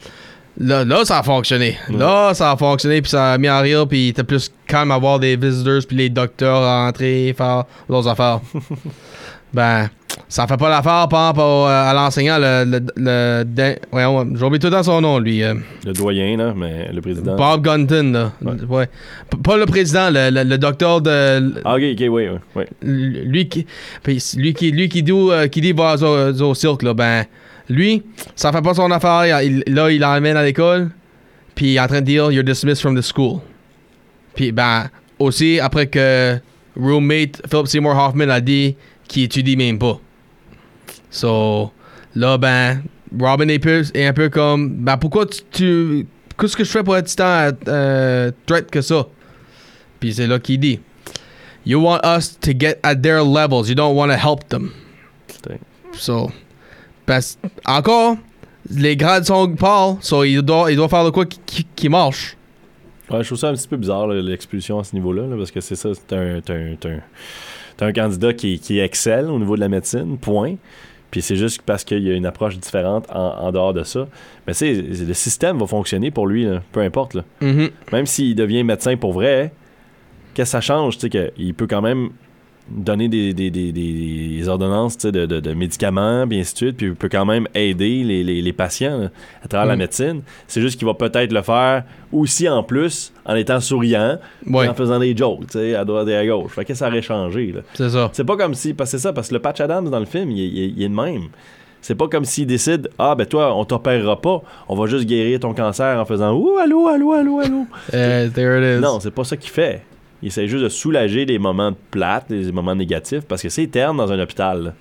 Speaker 1: Là, là, ça a fonctionné. Là, ça a fonctionné, puis ça a mis en rire, puis il était plus calme à voir des visitors, puis les docteurs rentrer, faire leurs affaires. [laughs] ben, ça fait pas l'affaire, par exemple, au- à l'enseignant, le... le, voyons, J'oublie tout le temps son nom, lui. euh,
Speaker 2: Le doyen, là, mais le président.
Speaker 1: Bob Gunton, là. Ouais. Pas le président, le, docteur de...
Speaker 2: Ah, ok, ok, oui, oui.
Speaker 1: Lui qui, lui qui, lui qui dit, euh, qui dit va au, au cirque, là, ben, lui, ça fait pas son affaire. Il- là, il l'emmène à l'école, puis il est en train de dire You're dismissed from the school. Puis, ben, aussi, après que roommate Philip Seymour Hoffman a dit qu'il étudie même pas. So, là, ben, Robin est, est un peu comme Ben, pourquoi tu. tu Qu'est-ce que je fais pour être tant euh, threat que ça? Puis c'est là qu'il dit You want us to get at their levels. You don't want to help them.
Speaker 2: Putain.
Speaker 1: So, parce, encore, les grades sont Paul, so il doit, il doit faire de quoi qui, qui, qui marche.
Speaker 2: Ouais, je trouve ça un petit peu bizarre, l'expulsion à ce niveau-là, là, parce que c'est ça, c'est un, t'as un, un- t'as un candidat qui, qui excelle au niveau de la médecine, point. Puis c'est juste parce qu'il y a une approche différente en, en dehors de ça. Mais tu sais, le système va fonctionner pour lui, là, peu importe. Là.
Speaker 1: Mhm.
Speaker 2: Même s'il devient médecin pour vrai, qu'est-ce que ça change? Tu sais, qu'il peut quand même donner des, des, des, des ordonnances de, de, de médicaments, puis ainsi de suite, puis il peut quand même aider les, les, les patients là, à travers la
Speaker 1: Mm.
Speaker 2: médecine. C'est juste qu'il va peut-être le faire aussi en plus en étant souriant,
Speaker 1: Ouais.
Speaker 2: en faisant des jokes, tu sais, à droite et à gauche. Fait que ça aurait changé.
Speaker 1: C'est ça.
Speaker 2: C'est pas comme si, parce que c'est ça, parce que le Patch Adams dans le film, il, est- il est- il est de même. C'est pas comme s'il décide, ah ben toi, on t'opérera pas, on va juste guérir ton cancer en faisant ouh, allô, allô, allô, allô. [laughs]
Speaker 1: Eh, there it is.
Speaker 2: Non, c'est pas ça qu'il fait. Il essaie juste de soulager les moments plates, les moments négatifs, parce que c'est terne dans un hôpital. là.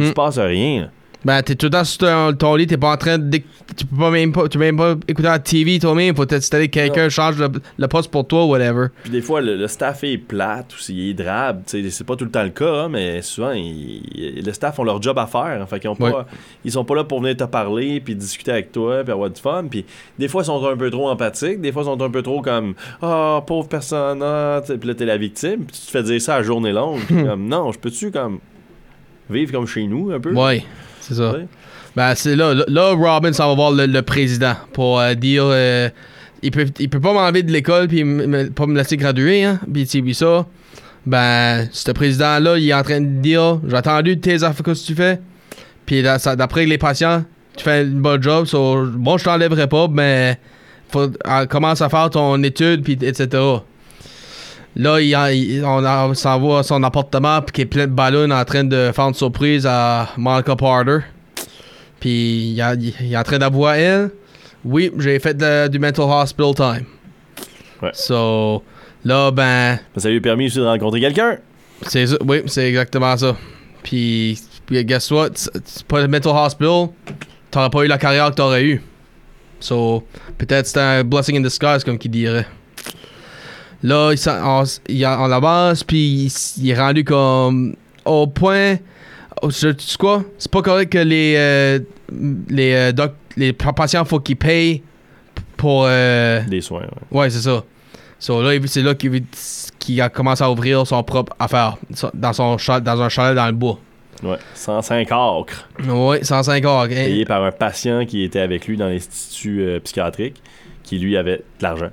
Speaker 2: Il se passe rien. là.
Speaker 1: Ben, t'es tout le temps sur ton, ton lit, t'es pas en train de. Tu peux pas même pas, tu peux même pas écouter la TV toi-même, faut t'installer que quelqu'un change le, le poste pour toi, whatever.
Speaker 2: Puis des fois, le, le staff est plate ou s'il est drabe. C'est pas tout le temps le cas, hein, mais souvent, le staff ont leur job à faire. hein. Fait qu'ils ont pas, ils sont pas là pour venir te parler, puis discuter avec toi, puis avoir du fun. Puis des fois, ils sont un peu trop empathiques. Des fois, ils sont un peu trop comme Ah, pauvre personne. Ah, puis là, t'es la victime. Puis tu te fais dire ça à journée longue. Puis [laughs] comme, non, je peux-tu comme vivre comme chez nous un peu?
Speaker 1: Ouais, c'est ça. Ben, c'est là, là, Robin s'en va voir le, le président pour euh, dire. euh, il, peut, il peut pas m'enlever de l'école puis pas me laisser graduer, hein. Puis, tu ça. Ben, ce président-là, il est en train de dire J'ai entendu tes affaires que tu fais? Puis, d'après les patients, tu fais une bonne job. So, bon, je t'enlèverai pas, mais faut, commence à faire ton étude, puis etc. Là, il, on, a- s'en va à son appartement, puis qui est plein de ballons en train de faire une surprise à Monica Porter. Puis il, est en train d'avouer à elle Oui, j'ai fait de- du mental hospital time.
Speaker 2: Ouais.
Speaker 1: So, là, ben,
Speaker 2: Ça lui a permis aussi de rencontrer quelqu'un.
Speaker 1: c'est ça. Oui, c'est exactement ça. Puis, puis guess what? Pas le mental hospital, t'aurais pas eu la carrière que t'aurais eu. So, peut-être c'était un blessing in disguise, comme qui dirait. Là, il, on, il on avance, puis il, est rendu comme au point. je- tu sais quoi? C'est pas correct que les, euh, les, euh, doc- les patients, faut qu'ils payent pour. euh,
Speaker 2: Des soins. ouais.
Speaker 1: Ouais, c'est ça. So, là, c'est là qu'il a commencé à ouvrir son propre affaire dans, son dans un chalet dans le bois.
Speaker 2: Ouais. 105 acres.
Speaker 1: Ouais, 105 heures. hein.
Speaker 2: Payé par un patient qui était avec lui dans l'institut euh, psychiatrique, qui lui avait de l'argent.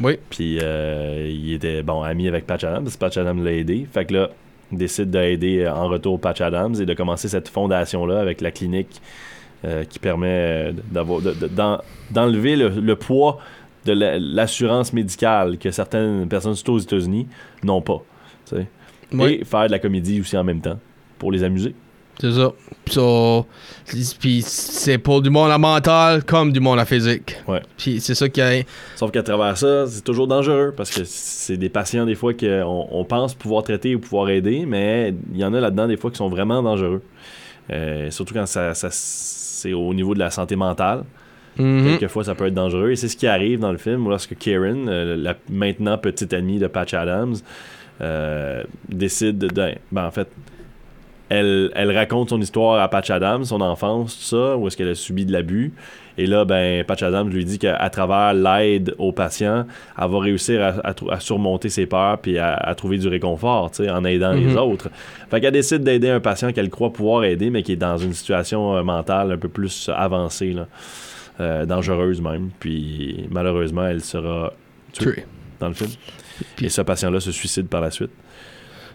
Speaker 1: Oui.
Speaker 2: Puis euh, il était bon ami avec Patch Adams, Patch Adams l'a aidé. Fait que là, il décide d'aider euh, en retour Patch Adams et de commencer cette fondation-là avec la clinique euh, qui permet de- d'enlever le, le poids de la- l'assurance médicale que certaines personnes, surtout aux États-Unis, n'ont pas.
Speaker 1: Oui.
Speaker 2: Et faire de la comédie aussi en même temps. pour les amuser.
Speaker 1: C'est ça. So, puis c'est pour du monde à mental comme du monde à physique.
Speaker 2: Ouais.
Speaker 1: Puis c'est ça qui a.
Speaker 2: Sauf qu'à travers ça, c'est toujours dangereux parce que c'est des patients des fois qu'on on pense pouvoir traiter ou pouvoir aider, mais il y en a là-dedans des fois qui sont vraiment dangereux. Euh, surtout quand ça, ça- c'est au niveau de la santé mentale.
Speaker 1: Mhm.
Speaker 2: Quelquefois, ça peut être dangereux. Et c'est ce qui arrive dans le film lorsque Karen, euh, la maintenant petite amie de Patch Adams, euh, décide de. de- ben, en fait, elle, elle raconte son histoire à Patch Adams, son enfance, tout ça, où est-ce qu'elle a subi de l'abus. Et là, ben, Patch Adams lui dit qu'à travers l'aide aux patients, elle va réussir à, à trou- à surmonter ses peurs puis à, à trouver du réconfort, en aidant les
Speaker 1: Mhm.
Speaker 2: autres. Fait qu'elle décide d'aider un patient qu'elle croit pouvoir aider, mais qui est dans une situation euh, mentale un peu plus avancée, là. Euh, dangereuse même. Puis malheureusement, elle sera tuée
Speaker 1: Tué.
Speaker 2: dans le film. Et ce patient-là se suicide par la suite.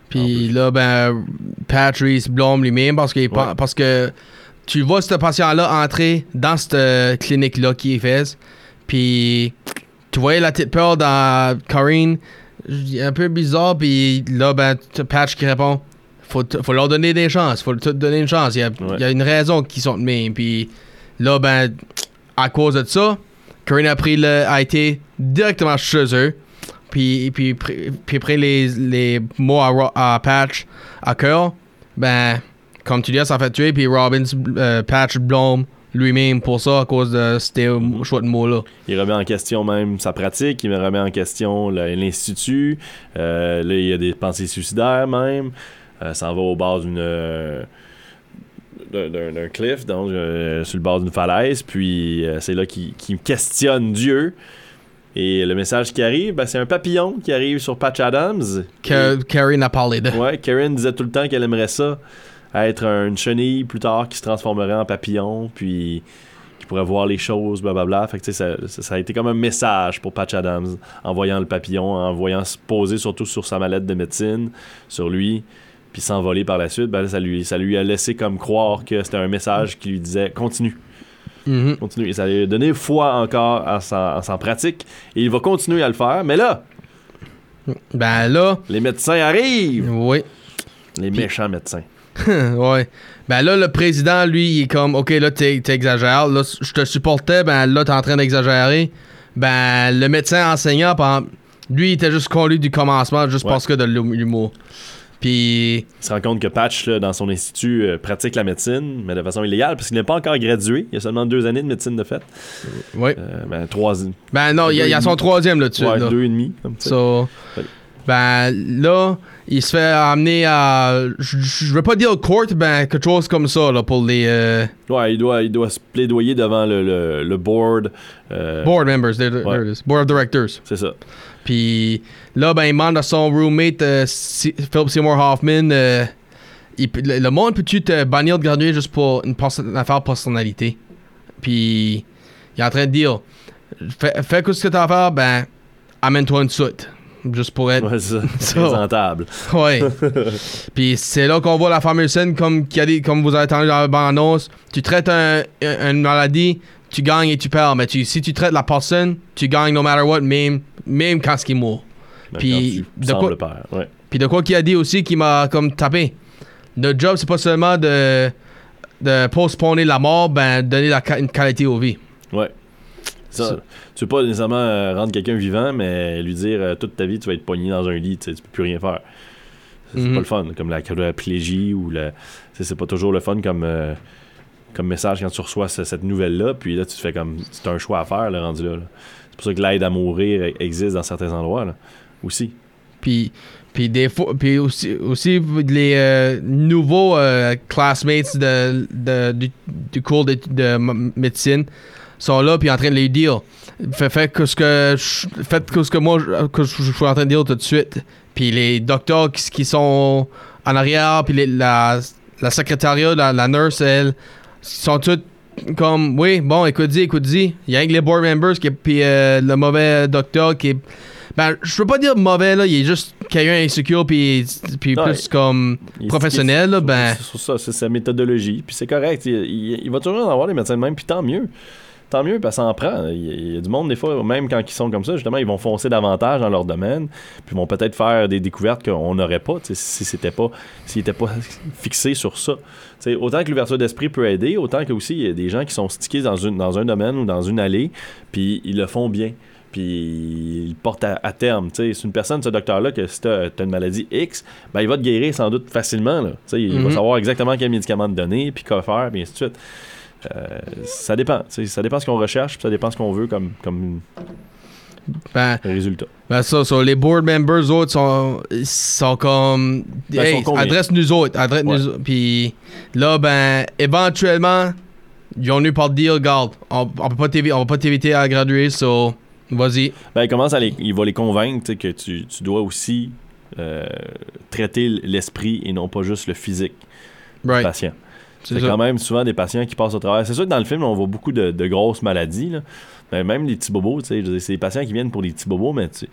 Speaker 1: Puis là, ben, Patrice blâme lui-même parce,
Speaker 2: Ouais.
Speaker 1: que tu vois ce patient-là entrer dans cette euh, clinique-là qui est faite. Puis tu voyais la petite peur dans Corinne. Un peu bizarre. Puis là, ben, Patch qui répond faut, faut leur donner des chances. Faut te donner une chance. Il y a, y a une raison qu'ils sont de même. Puis là, ben, à cause de ça, Corinne a pris le, a été directement chez eux. Puis, puis, puis après les, les mots à, Patch à cœur, ben, comme tu dis, ça fait tuer. Puis Robbins, euh, Patch blâme lui-même pour ça à cause de ces choix de mots-là.
Speaker 2: Il remet en question même sa pratique, il remet en question l'Institut. Euh, là, il y a des pensées suicidaires même. Euh, s'en va au bord d'une. d'un- cliff, donc sur le bord d'une falaise. Puis c'est là qu'il qu'il questionne Dieu. Et le message qui arrive, ben, c'est un papillon qui arrive sur Patch Adams.
Speaker 1: Que Carrie n'a parlé de.
Speaker 2: Ouais, Karen disait tout le temps qu'elle aimerait ça, être une chenille plus tard qui se transformerait en papillon, puis qui pourrait voir les choses, blablabla. Fait que ça, ça, ça a été comme un message pour Patch Adams, en voyant le papillon, en voyant se poser surtout sur sa mallette de médecine, sur lui, puis s'envoler par la suite. Ben, là, ça, lui, ça lui a laissé comme croire que c'était un message qui lui disait continue.
Speaker 1: Mhm.
Speaker 2: Continue. Et ça lui a donné foi encore en sa, pratique. Et il va continuer à le faire. Mais là,
Speaker 1: Ben là,
Speaker 2: les médecins arrivent.
Speaker 1: oui.
Speaker 2: Les méchants médecins. [laughs]
Speaker 1: ouais. Ben là, le président, lui, il est comme, OK, là, t'exagères. Là, je te supportais, ben là, t'es en train d'exagérer. Ben, le médecin enseignant, lui, il était juste connu du commencement, juste
Speaker 2: Ouais.
Speaker 1: parce que de l'hum- l'humour. Puis,
Speaker 2: Il se rend compte que Patch, là, dans son institut, euh, pratique la médecine, mais de façon illégale, parce qu'il n'est pas encore gradué. Il a seulement deux années de médecine de fait.
Speaker 1: ouais.
Speaker 2: Euh, ben, trois,
Speaker 1: Ben non, il y, a- il y a son troisième là-dessus.
Speaker 2: ouais,
Speaker 1: là.
Speaker 2: deux et demi. Comme ça.
Speaker 1: So, ben là, il se fait amener à. Je veux pas dire au court, ben quelque chose comme ça, là, pour les euh,
Speaker 2: Ouais, il doit, il doit se plaidoyer devant le, le, le board. euh,
Speaker 1: board members. There, there
Speaker 2: Ouais.
Speaker 1: it is. Board of directors.
Speaker 2: C'est ça.
Speaker 1: Puis là, ben, il demande à son roommate, euh, Philip Seymour Hoffman, euh, il le, le monde peut-tu te bannir de graduer juste pour une, une affaire personnalité? Puis il est en train de dire, fais, fais ce que t'as à faire, ben, amène-toi une soute. Juste pour être.
Speaker 2: Ouais, [laughs] ça. Présentable.
Speaker 1: Ouais. [laughs] Puis c'est là qu'on voit la fameuse scène comme, a des- comme vous avez entendu dans la bande-annonce. Tu traites un- un- une maladie, tu gagnes et tu perds. Mais tu, si tu traites la personne, tu gagnes no matter what, même, même quand ce qui est mort. Puis, de quoi-
Speaker 2: le père. Ouais.
Speaker 1: Puis de quoi qu'il a dit aussi qui m'a comme tapé. Notre job, c'est pas seulement de, de postponer la mort, ben donner la, une qualité aux vies.
Speaker 2: Ouais. Ça, tu veux pas nécessairement euh, rendre quelqu'un vivant, mais lui dire euh, toute ta vie tu vas être pogné dans un lit, tu peux plus rien faire. C'est c'est
Speaker 1: Mhm.
Speaker 2: pas le fun, comme la quadriplégie ou la. C'est pas toujours le fun comme, euh, comme message quand tu reçois ce- cette nouvelle-là, puis là tu te fais comme. C'est un choix à faire, le rendu là. là. C'est pour ça que l'aide à mourir e- existe dans certains endroits là, aussi.
Speaker 1: Puis, puis des fois, puis aussi, aussi les euh, nouveaux euh, classmates de, du, cours de, médecine sont là puis en train de les dire. Fait, fait que ce que faites que ce que moi que je suis en train de dire tout de suite. Puis les docteurs qui, sont en arrière puis les- la, la secrétariat, la, la nurse, elle, sont toutes comme oui bon écoute-y écoute-y il y a que les board members qui puis euh, le mauvais docteur qui est ben je veux pas dire mauvais là il est juste quelqu'un insécure puis puis plus comme professionnel là, ben
Speaker 2: C'est ça, c'est sa méthodologie, puis c'est correct. Il, il- il va toujours en avoir des médecins de même, puis tant mieux. tant mieux, parce que ça en prend. Il y, a- du monde, des fois, même quand ils sont comme ça, justement, ils vont foncer davantage dans leur domaine, puis vont peut-être faire des découvertes qu'on n'aurait pas, si c'était pas, s'ils n'étaient pas [laughs] fixés sur ça. Autant que l'ouverture d'esprit peut aider, autant que aussi il y a des gens qui sont stickés dans, une, dans un domaine ou dans une allée, puis ils le font bien. Puis ils le portent à, à terme. C'est une personne, ce docteur-là, que si tu as, une maladie X, ben, il va te guérir sans doute facilement. Là. Il va
Speaker 1: Mhm.
Speaker 2: savoir exactement quel médicament te donner, puis quoi faire, puis ainsi de suite. Euh, ça dépend. Ça dépend ce qu'on recherche, puis ça dépend ce qu'on veut comme, comme
Speaker 1: Ben,
Speaker 2: résultat.
Speaker 1: ben ça, ça, les board members autres sont, comme.
Speaker 2: Ben,
Speaker 1: hey,
Speaker 2: sont combien?
Speaker 1: adresse nous autres, adresse
Speaker 2: Ouais.
Speaker 1: nous autres. Puis là, ben, éventuellement, ils ont eu par deal, regarde, on, on peut pas on va pas t'éviter à graduer, so, vas-y.
Speaker 2: Ben, il commence à les, il va les convaincre que tu, tu dois aussi euh, traiter l'esprit et non pas juste le physique du patient.
Speaker 1: C'est
Speaker 2: quand même souvent des patients qui passent au travers. C'est sûr que dans le film, on voit beaucoup de, de grosses maladies. Là. Mais même les petits bobos, c'est des patients qui viennent pour des petits bobos, mais tu,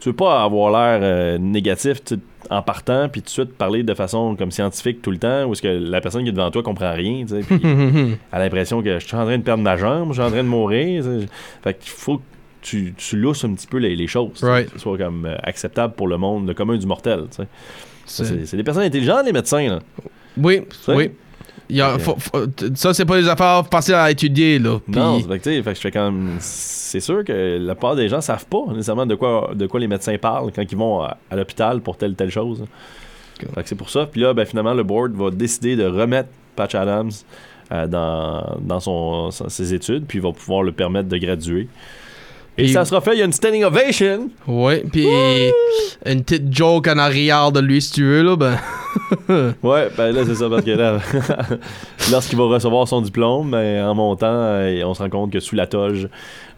Speaker 2: tu veux pas avoir l'air euh, négatif en partant, puis tout de suite parler de façon comme scientifique tout le temps, où est-ce que la personne qui est devant toi comprend rien, tu sais, [laughs] a l'impression que je suis en train de perdre ma jambe, je suis en train de mourir. tu sais. Fait qu'il faut tu, tu lousses un petit peu les, les choses,
Speaker 1: Right.
Speaker 2: que ce soit comme euh, acceptable pour le monde, le commun du mortel.
Speaker 1: C'est-
Speaker 2: des personnes intelligentes, les médecins. Là.
Speaker 1: Oui,
Speaker 2: sais?
Speaker 1: oui. Il a- faut- faut- ça, c'est pas des affaires faciles à étudier, là.
Speaker 2: Non, c'est fait fait que je fais quand même. C'est sûr que la plupart des gens savent pas nécessairement de quoi, de quoi les médecins parlent quand ils vont à, à l'hôpital pour telle telle chose. Fait que c'est pour ça. Puis là, ben, finalement, le board va décider de remettre Patch Adams euh, dans, dans son, son- ses études, puis il va pouvoir le permettre de graduer. Et ça sera fait, il y a une standing ovation.
Speaker 1: Ouais, puis une petite joke en arrière de lui, si tu veux, là, ben. [laughs]
Speaker 2: Ouais, ben là, c'est ça, parce que là, [laughs] lorsqu'il va recevoir son diplôme, ben, en montant, euh, on se rend compte que sous la toge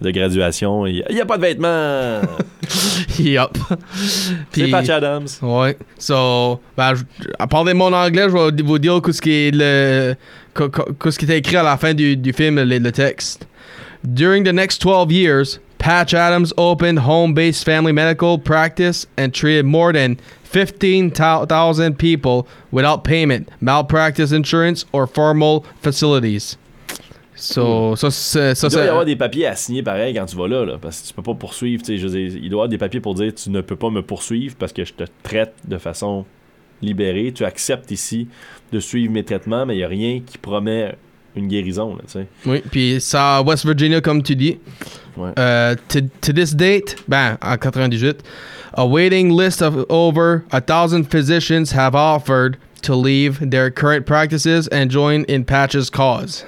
Speaker 2: de graduation, il n'y a, pas de vêtements. [laughs]
Speaker 1: yup.
Speaker 2: c'est Patch Adams.
Speaker 1: Ouais. So, ben, à part de mon anglais, je vais vous dire ce qui est le, qui était écrit à la fin du, du film, le, le texte. During the next 12 years, Patch Adams opened home-based family medical practice and treated more than 15,000 people without payment, malpractice insurance, or formal facilities. So, ça, ça,
Speaker 2: il doit y avoir des papiers à signer pareil quand tu vas là, là, parce que tu peux pas poursuivre. Je veux dire, il doit y avoir des papiers pour dire tu ne peux pas me poursuivre parce que je te traite de façon libérée. Tu acceptes ici de suivre mes traitements, mais il n'y a rien qui promet une guérison. Tu sais.
Speaker 1: Oui, puis ça, à West Virginia, comme tu dis.
Speaker 2: Ouais.
Speaker 1: Euh, to, to this date, ben, en 98, a waiting list of over a thousand physicians have offered to leave their current practices and join in Patch's cause.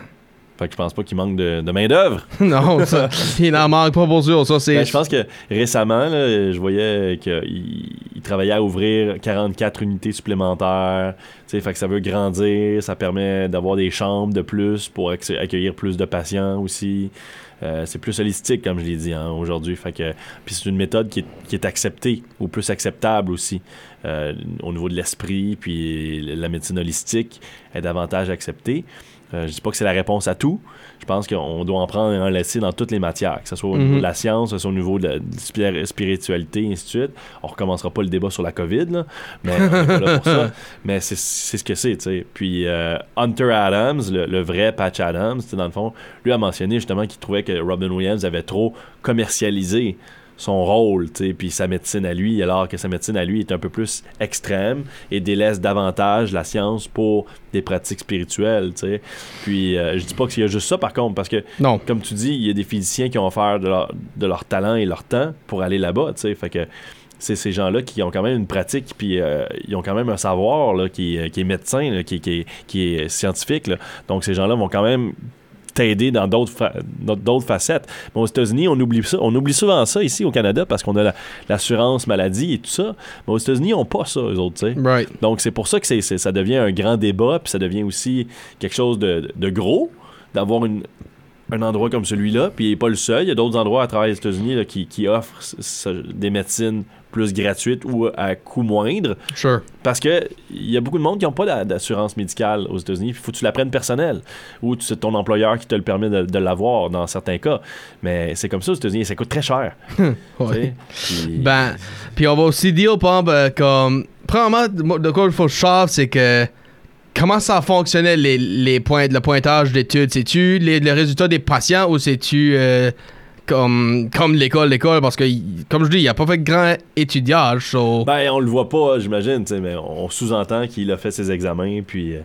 Speaker 2: Fait que je pense pas qu'il manque de, de main-d'œuvre. [laughs]
Speaker 1: non, ça, il n'en manque pas pour sûr. Ça, c'est.
Speaker 2: Ben, je pense que récemment, là, je voyais qu'il il travaillait à ouvrir 44 unités supplémentaires. Fait que ça veut grandir, ça permet d'avoir des chambres de plus pour acc- accueillir plus de patients aussi. Euh, c'est plus holistique, comme je l'ai dit hein, aujourd'hui. Fait que, puis c'est une méthode qui est, qui est acceptée ou plus acceptable aussi euh, au niveau de l'esprit. Puis la médecine holistique est davantage acceptée. Euh, je dis pas que c'est la réponse à tout. Je pense qu'on doit en prendre et en laisser dans toutes les matières, que ce soit au niveau
Speaker 1: Mhm.
Speaker 2: de la science, que ce soit au niveau de la de spiritualité, et ainsi de suite. On recommencera pas le débat sur la COVID, là, mais on est pas là pour ça. [laughs] Mais c'est ce que c'est, tu sais. Puis euh, Hunter Adams, le, le vrai Patch Adams, dans le fond, lui a mentionné justement qu'il trouvait que Robin Williams avait trop commercialisé son rôle, tu sais, puis sa médecine à lui, alors que sa médecine à lui est un peu plus extrême et délaisse davantage la science pour des pratiques spirituelles, tu sais. Puis euh, je dis pas qu'il y a juste ça par contre, parce que
Speaker 1: Non.
Speaker 2: comme tu dis, il y a des physiciens qui ont offert de leur, de leur talent et leur temps pour aller là-bas, tu sais. Fait que c'est ces gens-là qui ont quand même une pratique, puis euh, ils ont quand même un savoir là, qui, est- qui est médecin, là, qui, qui est scientifique. là. Donc ces gens-là vont quand même t'aider dans d'autres fa- facettes. Mais aux États-Unis, on oublie ça. On oublie souvent ça ici au Canada parce qu'on a la- l'assurance maladie et tout ça. Mais aux États-Unis, ils n'ont pas ça, eux autres, tu sais.
Speaker 1: Right.
Speaker 2: Donc, c'est pour ça que c'est- ça devient un grand débat, puis ça devient aussi quelque chose de, de gros, d'avoir une, un endroit comme celui-là, puis il n'est pas le seul. Il y a d'autres endroits à travers les États-Unis qui, qui offrent des médecines plus gratuites ou à coût moindre,
Speaker 1: Sure.
Speaker 2: parce que il y a beaucoup de monde qui n'ont pas d'a- d'assurance médicale aux États-Unis, puis il faut que tu la prennes personnelle, ou c'est ton employeur qui te le permet de, de l'avoir dans certains cas. Mais c'est comme ça aux États-Unis, ça coûte très cher. [laughs]
Speaker 1: Ouais.
Speaker 2: Puis-
Speaker 1: Ben, puis on va aussi dire, exemple, euh, comme. Premièrement, de quoi il faut que je c'est que comment ça fonctionnait les, les points, le pointage d'études? C'est-tu les, les résultats des patients ou c'est-tu euh, comme, comme l'école, l'école? Parce que, comme je dis, il a pas fait de grand étudiage. so-
Speaker 2: Ben, on le voit pas, j'imagine, mais on sous-entend qu'il a fait ses examens, puis euh,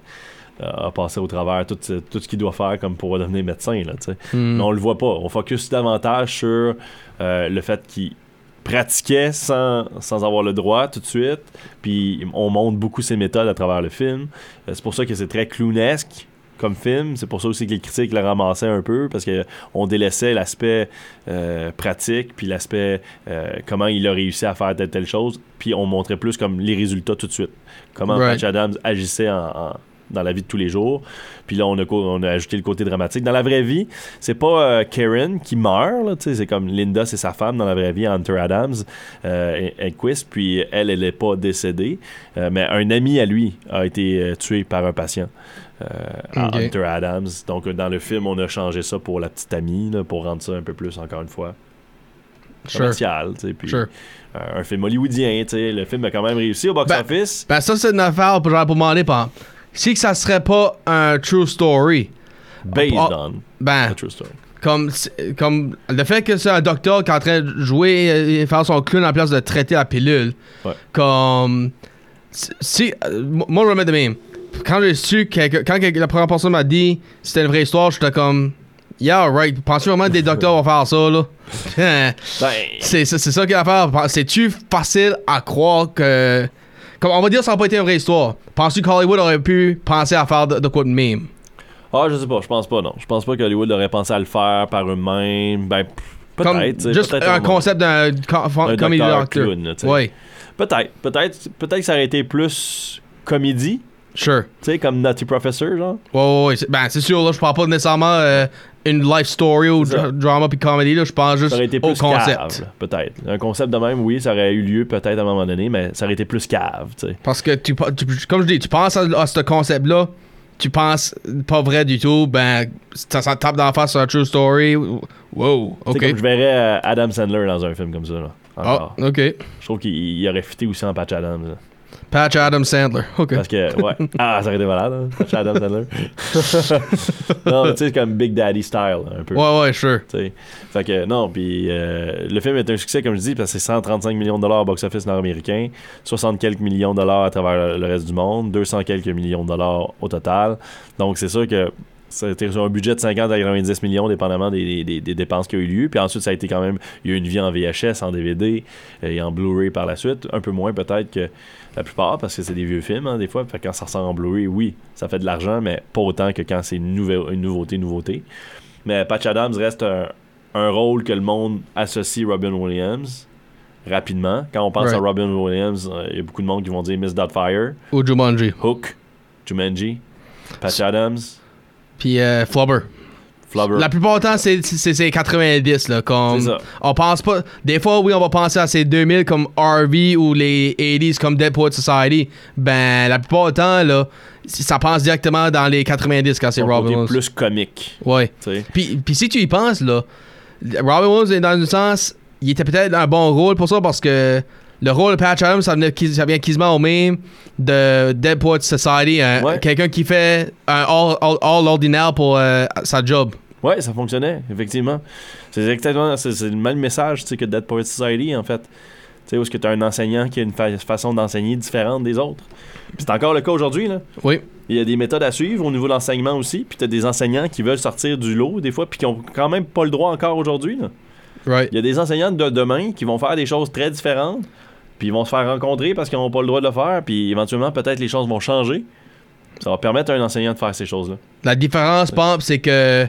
Speaker 2: a passé au travers tout, ce- tout ce qu'il doit faire comme pour devenir médecin, là.
Speaker 1: Hmm.
Speaker 2: Mais on le voit pas. On focus davantage sur euh, le fait qu'il pratiquait sans, sans avoir le droit tout de suite, puis on montre beaucoup ses méthodes à travers le film. Euh, c'est pour ça que c'est très clownesque comme film. C'est pour ça aussi que les critiques le ramassaient un peu, parce que on délaissait l'aspect euh, pratique, puis l'aspect euh, comment il a réussi à faire telle telle chose, puis on montrait plus comme les résultats tout de suite. Comment
Speaker 1: Right.
Speaker 2: Patch Adams agissait en- en- dans la vie de tous les jours. Puis là, on a, co- on a ajouté le côté dramatique. Dans la vraie vie, c'est pas euh, Karen qui meurt, c'est comme Linda, c'est sa femme dans la vraie vie, Hunter Adams, euh, Enquist, puis elle, elle est pas décédée, Euh, mais un ami à lui a été euh, tué par un patient. euh. Hunter Adams. Donc, euh, dans le film, on a changé ça pour la petite amie, là, pour rendre ça un peu plus, encore une fois, commercial. Puis,
Speaker 1: Sure.
Speaker 2: euh, un film hollywoodien, le film a quand même réussi au box-office.
Speaker 1: Ben, ça, c'est une affaire pour, genre, pour demander, par Si que ça serait pas un true story,
Speaker 2: based
Speaker 1: ah,
Speaker 2: on
Speaker 1: ben,
Speaker 2: a true story.
Speaker 1: comme, comme le fait que c'est un docteur qui est en train de jouer euh, et faire son clown en place de traiter la pilule,
Speaker 2: Ouais.
Speaker 1: comme. si- euh, moi, je remets de même. Quand j'ai su, que, quand la première personne m'a dit c'était une vraie histoire, j'étais comme. Yeah, right. Pensez vraiment que des docteurs vont faire ça, là? [laughs]
Speaker 2: Ben,
Speaker 1: c'est ça qu'il y a à faire. C'est-tu facile à croire que. Comme on va dire, ça n'a pas été une vraie histoire. Penses-tu qu'Hollywood aurait pu penser à faire de, de quoi de même?
Speaker 2: Ah, je sais pas, je pense pas, non. Je pense pas qu'Hollywood aurait pensé à le faire par eux-mêmes. Ben, peut-être.
Speaker 1: juste
Speaker 2: peut-être
Speaker 1: un concept d'un co-
Speaker 2: Un
Speaker 1: comedy
Speaker 2: docteur
Speaker 1: doctor.
Speaker 2: clown, là, tu sais.
Speaker 1: Ouais,
Speaker 2: Peut-être. Peut-être peut que ça aurait été plus comédie,
Speaker 1: sure.
Speaker 2: tu sais, comme Nutty Professor, genre.
Speaker 1: Ouais, ouais, ouais. c'est- Ben, c'est sûr, là, je parle pas nécessairement euh, une life story ou dra- drama puis comedy, là. Je pense juste
Speaker 2: Ça aurait été
Speaker 1: au
Speaker 2: plus
Speaker 1: concept.
Speaker 2: cave, là, peut-être. Un concept de même, oui, ça aurait eu lieu peut-être à un moment donné, mais ça aurait été plus cave, tu sais.
Speaker 1: Parce que, tu, tu- comme je dis, tu penses à, à ce concept-là, tu penses pas vrai du tout, ben, ça, ça te tape dans la face sur un true story. Wow,
Speaker 2: Tu sais,
Speaker 1: ok.
Speaker 2: comme je verrais euh, Adam Sandler dans un film comme ça, là.
Speaker 1: Ah,
Speaker 2: Encore.
Speaker 1: ok.
Speaker 2: Je trouve qu'il il aurait fité aussi en Patch Adams. là.
Speaker 1: Patch Adam Sandler. Ok.
Speaker 2: Parce que, ouais. [laughs] Ah, ça aurait été malade, hein, Patch Adam Sandler. [laughs] non, tu sais, comme Big Daddy style, un peu.
Speaker 1: Ouais, ouais, sure.
Speaker 2: tu sais. Fait que non, puis euh, le film est un succès, comme je dis, parce que c'est 135 millions de dollars au box-office nord-américain, 60 quelques millions de dollars à travers le reste du monde, 200 quelques millions de dollars au total. Donc c'est sûr que ça a été sur un budget de 50 à 90 millions, dépendamment des, des- des dépenses qui ont eu lieu. Puis ensuite, ça a été quand même, il y a eu une vie en VHS, en DVD euh, et en Blu-ray par la suite. Un peu moins peut-être que la plupart, parce que c'est des vieux films, hein, des fois. Fait quand ça ressort en Blu-ray, oui, ça fait de l'argent, mais pas autant que quand c'est une, nouvel- une nouveauté, nouveauté. Mais Patch Adams reste un, un rôle que le monde associe Robin Williams rapidement. Quand on pense
Speaker 1: Right.
Speaker 2: à Robin Williams, euh, il y a beaucoup de monde qui vont dire Miss Doubtfire,
Speaker 1: Ou Jumanji.
Speaker 2: Hook, Jumanji, Patch Adams,
Speaker 1: Puis euh, Flubber.
Speaker 2: Flubber.
Speaker 1: La plupart du temps, c'est- c'est c'est 90, là. Comme,
Speaker 2: C'est ça.
Speaker 1: On pense pas. Des fois, oui, on va penser à ces 2000 comme RV ou les 80s comme Dead Poet Society. Ben, la plupart du temps, là, ça pense directement dans les 90 quand c'est Robin Williams.
Speaker 2: plus comique.
Speaker 1: Ouais. Puis, puis si tu y penses, là, Robin Williams, dans un sens, il était peut-être un bon rôle pour ça parce que le rôle de Patch Adams, ça, venait, quas- ça vient quasiment au même de Dead Society.
Speaker 2: Ouais.
Speaker 1: Quelqu'un qui fait un all, all, all ordinaire pour euh, sa job.
Speaker 2: Ouais, ça fonctionnait, effectivement. C'est exactement c'est, c'est le même message que Dead Society, en fait. Tu sais, où est-ce que tu as un enseignant qui a une fa- façon d'enseigner différente des autres. Puis c'est encore le cas aujourd'hui, là.
Speaker 1: Oui.
Speaker 2: Il y a des méthodes à suivre au niveau de l'enseignement aussi, puis tu as des enseignants qui veulent sortir du lot, des fois, puis qui ont quand même pas le droit encore aujourd'hui, là.
Speaker 1: Right.
Speaker 2: Il y a des enseignants de demain qui vont faire des choses très différentes, puis ils vont se faire rencontrer parce qu'ils n'ont pas le droit de le faire, puis éventuellement, peut-être les choses vont changer. Ça va permettre à un enseignant de faire ces choses-là.
Speaker 1: La différence, Pomp, c'est que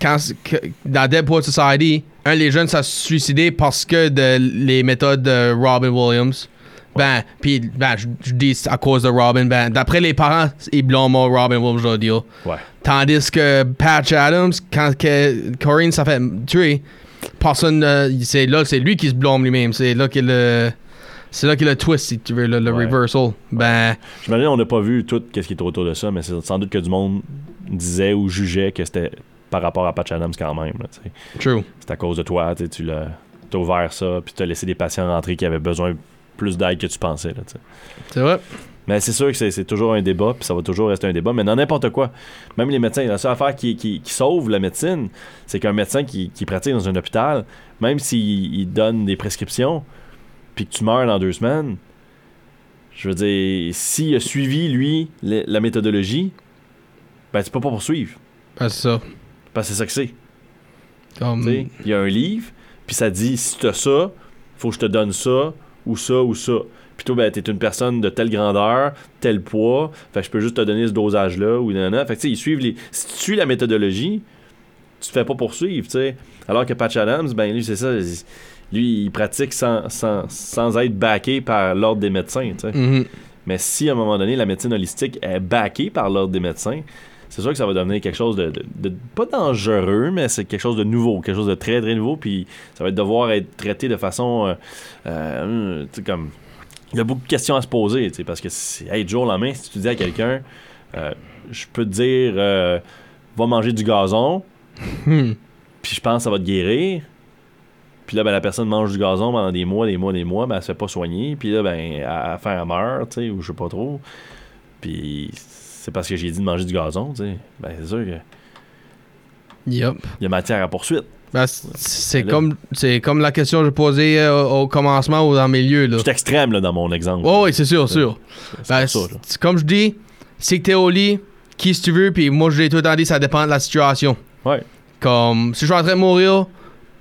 Speaker 1: quand que- dans Dead Poet Society, un les jeunes s'est suicidé parce que de les méthodes de Robin Williams. Ben, puis ben, je, dis à cause de Robin. Ben, d'après les parents, ils blâment Robin Williams, dire.
Speaker 2: Ouais.
Speaker 1: Tandis que Patch Adams, quand que Corinne s'est fait tuer, personne, euh, c'est là, c'est lui qui se blâme lui-même. C'est là qu'il le, c'est là qu'il le twist, si tu veux, le, le
Speaker 2: Ouais.
Speaker 1: reversal. Ben,
Speaker 2: J'imagine on n'a pas vu tout ce qui est autour de ça, mais c'est sans doute que du monde disait ou jugeait que c'était par rapport à Patch Adams quand même. là,
Speaker 1: true.
Speaker 2: C'est à cause de toi, tu l'as t'as ouvert ça, puis tu as laissé des patients rentrer qui avaient besoin plus d'aide que tu pensais.
Speaker 1: C'est vrai.
Speaker 2: Mais c'est sûr que c'est toujours un débat, puis ça va toujours rester un débat, mais dans n'importe quoi. Même les médecins, la seule affaire qui, qui, qui sauve la médecine, c'est qu'un médecin qui, qui pratique dans un hôpital, même s'il il donne des prescriptions, puis que tu meurs dans deux semaines, je veux dire, s'il a suivi, lui, le- la méthodologie, ben tu peux pas poursuivre.
Speaker 1: Ben, c'est ça.
Speaker 2: Que c'est ça que c'est.
Speaker 1: Comme...
Speaker 2: Il y a un livre, puis ça dit si tu as ça, faut que je te donne ça, ou ça, ou ça. Puis toi, ben, t'es une personne de telle grandeur, tel poids, fait que je peux juste te donner ce dosage-là, ou nanana. Fait que tu sais, ils suivent les. Si tu suis la méthodologie, tu te fais pas poursuivre, tu sais. Alors que Patch Adams, ben lui, c'est ça. Lui, il pratique sans, sans, sans être backé par l'ordre des médecins.
Speaker 1: Mhm.
Speaker 2: Mais si à un moment donné, la médecine holistique est backée par l'ordre des médecins, c'est sûr que ça va devenir quelque chose de, de- de- pas dangereux, mais c'est quelque chose de nouveau, quelque chose de très très nouveau, puis ça va devoir être traité de façon, euh, euh, tu sais, comme, il y a beaucoup de questions à se poser, tu sais, parce que c'est, hey, jour au lendemain, si tu dis à quelqu'un, euh, je peux te dire, va manger du gazon,
Speaker 1: Hmm.
Speaker 2: puis je pense que ça va te guérir. Puis là, ben, la personne mange du gazon pendant des mois, des mois, des mois, ben, elle se fait pas soigner. Puis là, ben, elle, fait elle meurt, tu sais, ou je sais pas trop. Puis c'est parce que j'ai dit de manger du gazon, tu sais. Ben, c'est sûr qu'il
Speaker 1: Yep.
Speaker 2: y a matière à poursuite.
Speaker 1: Ben, c'est comme, c'est comme la question que je posais euh, au commencement ou dans le milieu. Là.
Speaker 2: Je suis extrême, là, dans mon exemple.
Speaker 1: Oh, oui, c'est sûr, sûr.
Speaker 2: C'est
Speaker 1: Ben,
Speaker 2: ça,
Speaker 1: c'est- c'est comme je dis, si que t'es au lit, qui si tu veux, puis moi je l'ai tout le temps dit, ça dépend de la situation.
Speaker 2: Ouais.
Speaker 1: Comme, si je suis en train de mourir,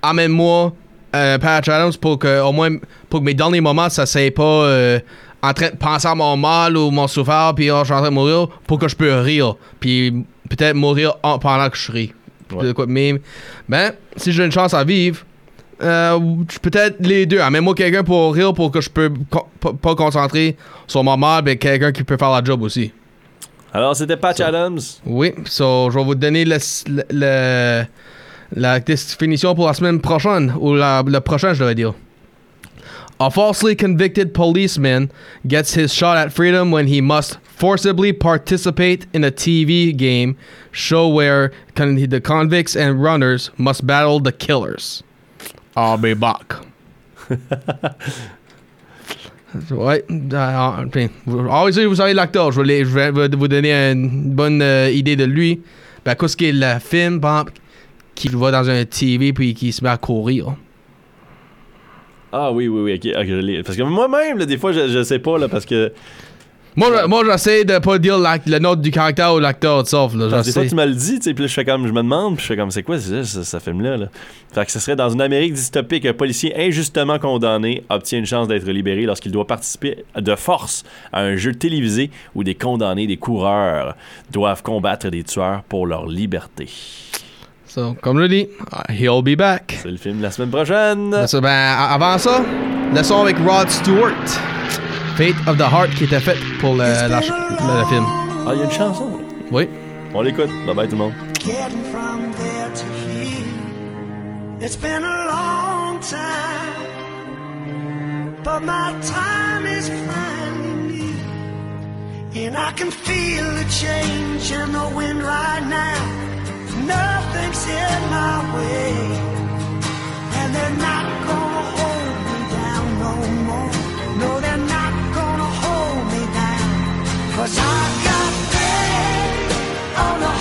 Speaker 1: amène-moi un patch Adams pour que, au moins, pour que mes derniers moments, ça c'est pas euh, en train de penser à mon mal ou mon souffert, puis oh, je suis en train de mourir, pour que je peux rire. Puis peut-être mourir en- pendant que je ris.
Speaker 2: Ouais.
Speaker 1: Mais, ben, si j'ai une chance à vivre, euh, peut-être les deux. Amène-moi quelqu'un pour rire pour que je peux co- pas- concentrer sur mon mal, mais quelqu'un qui peut faire la job aussi.
Speaker 2: Alors, c'était Patch Adams.
Speaker 1: Oui, so, je vais vous donner le, le- le- la définition pour la semaine prochaine, ou la, le prochain, je devrais dire. A falsely convicted policeman gets his shot at freedom when he must forcibly participate in a TV game show where con- the convicts and runners must battle the killers. I'll be back. [laughs] Ouais, euh, enfin, vous- ah vous savez l'acteur, je vais, vous donner une bonne euh, idée de lui. Ben, qu'est-ce qu'il le film, par exemple, qui va dans un TV puis qui se met à courir.
Speaker 2: Ah oui, oui, oui, ok. Parce que moi-même, là, des fois, je, je sais pas, là, parce que.
Speaker 1: Moi, je- moi j'essaie de pas dire le nom du caractère ou l'acteur sauf là,
Speaker 2: Parce des fois, tu me le dis, tu sais, puis là, je fais comme, je me demande, puis je fais comme, c'est quoi ce, ce, ce film-là, là? Fait que ce serait dans une Amérique dystopique, un policier injustement condamné obtient une chance d'être libéré lorsqu'il doit participer de force à un jeu télévisé où des condamnés, des coureurs, doivent combattre des tueurs pour leur liberté.
Speaker 1: So, comme je l'ai dit, uh, he'll be back.
Speaker 2: C'est le film de la semaine prochaine.
Speaker 1: Ça, ben, avant ça, le son avec Rod Stewart, Fate of the Heart, qui était fait pour le, la le- le film.
Speaker 2: Ah, il y a une chanson.
Speaker 1: Oui.
Speaker 2: On l'écoute. Bye bye tout le monde.
Speaker 10: Getting from there to here, it's been a long time, but my time is finally near, and I can feel the change in the wind right now. Nothing's in my way, and they're not gonna hold me down no more. No, they're not gonna hold me down, cause I got faith on the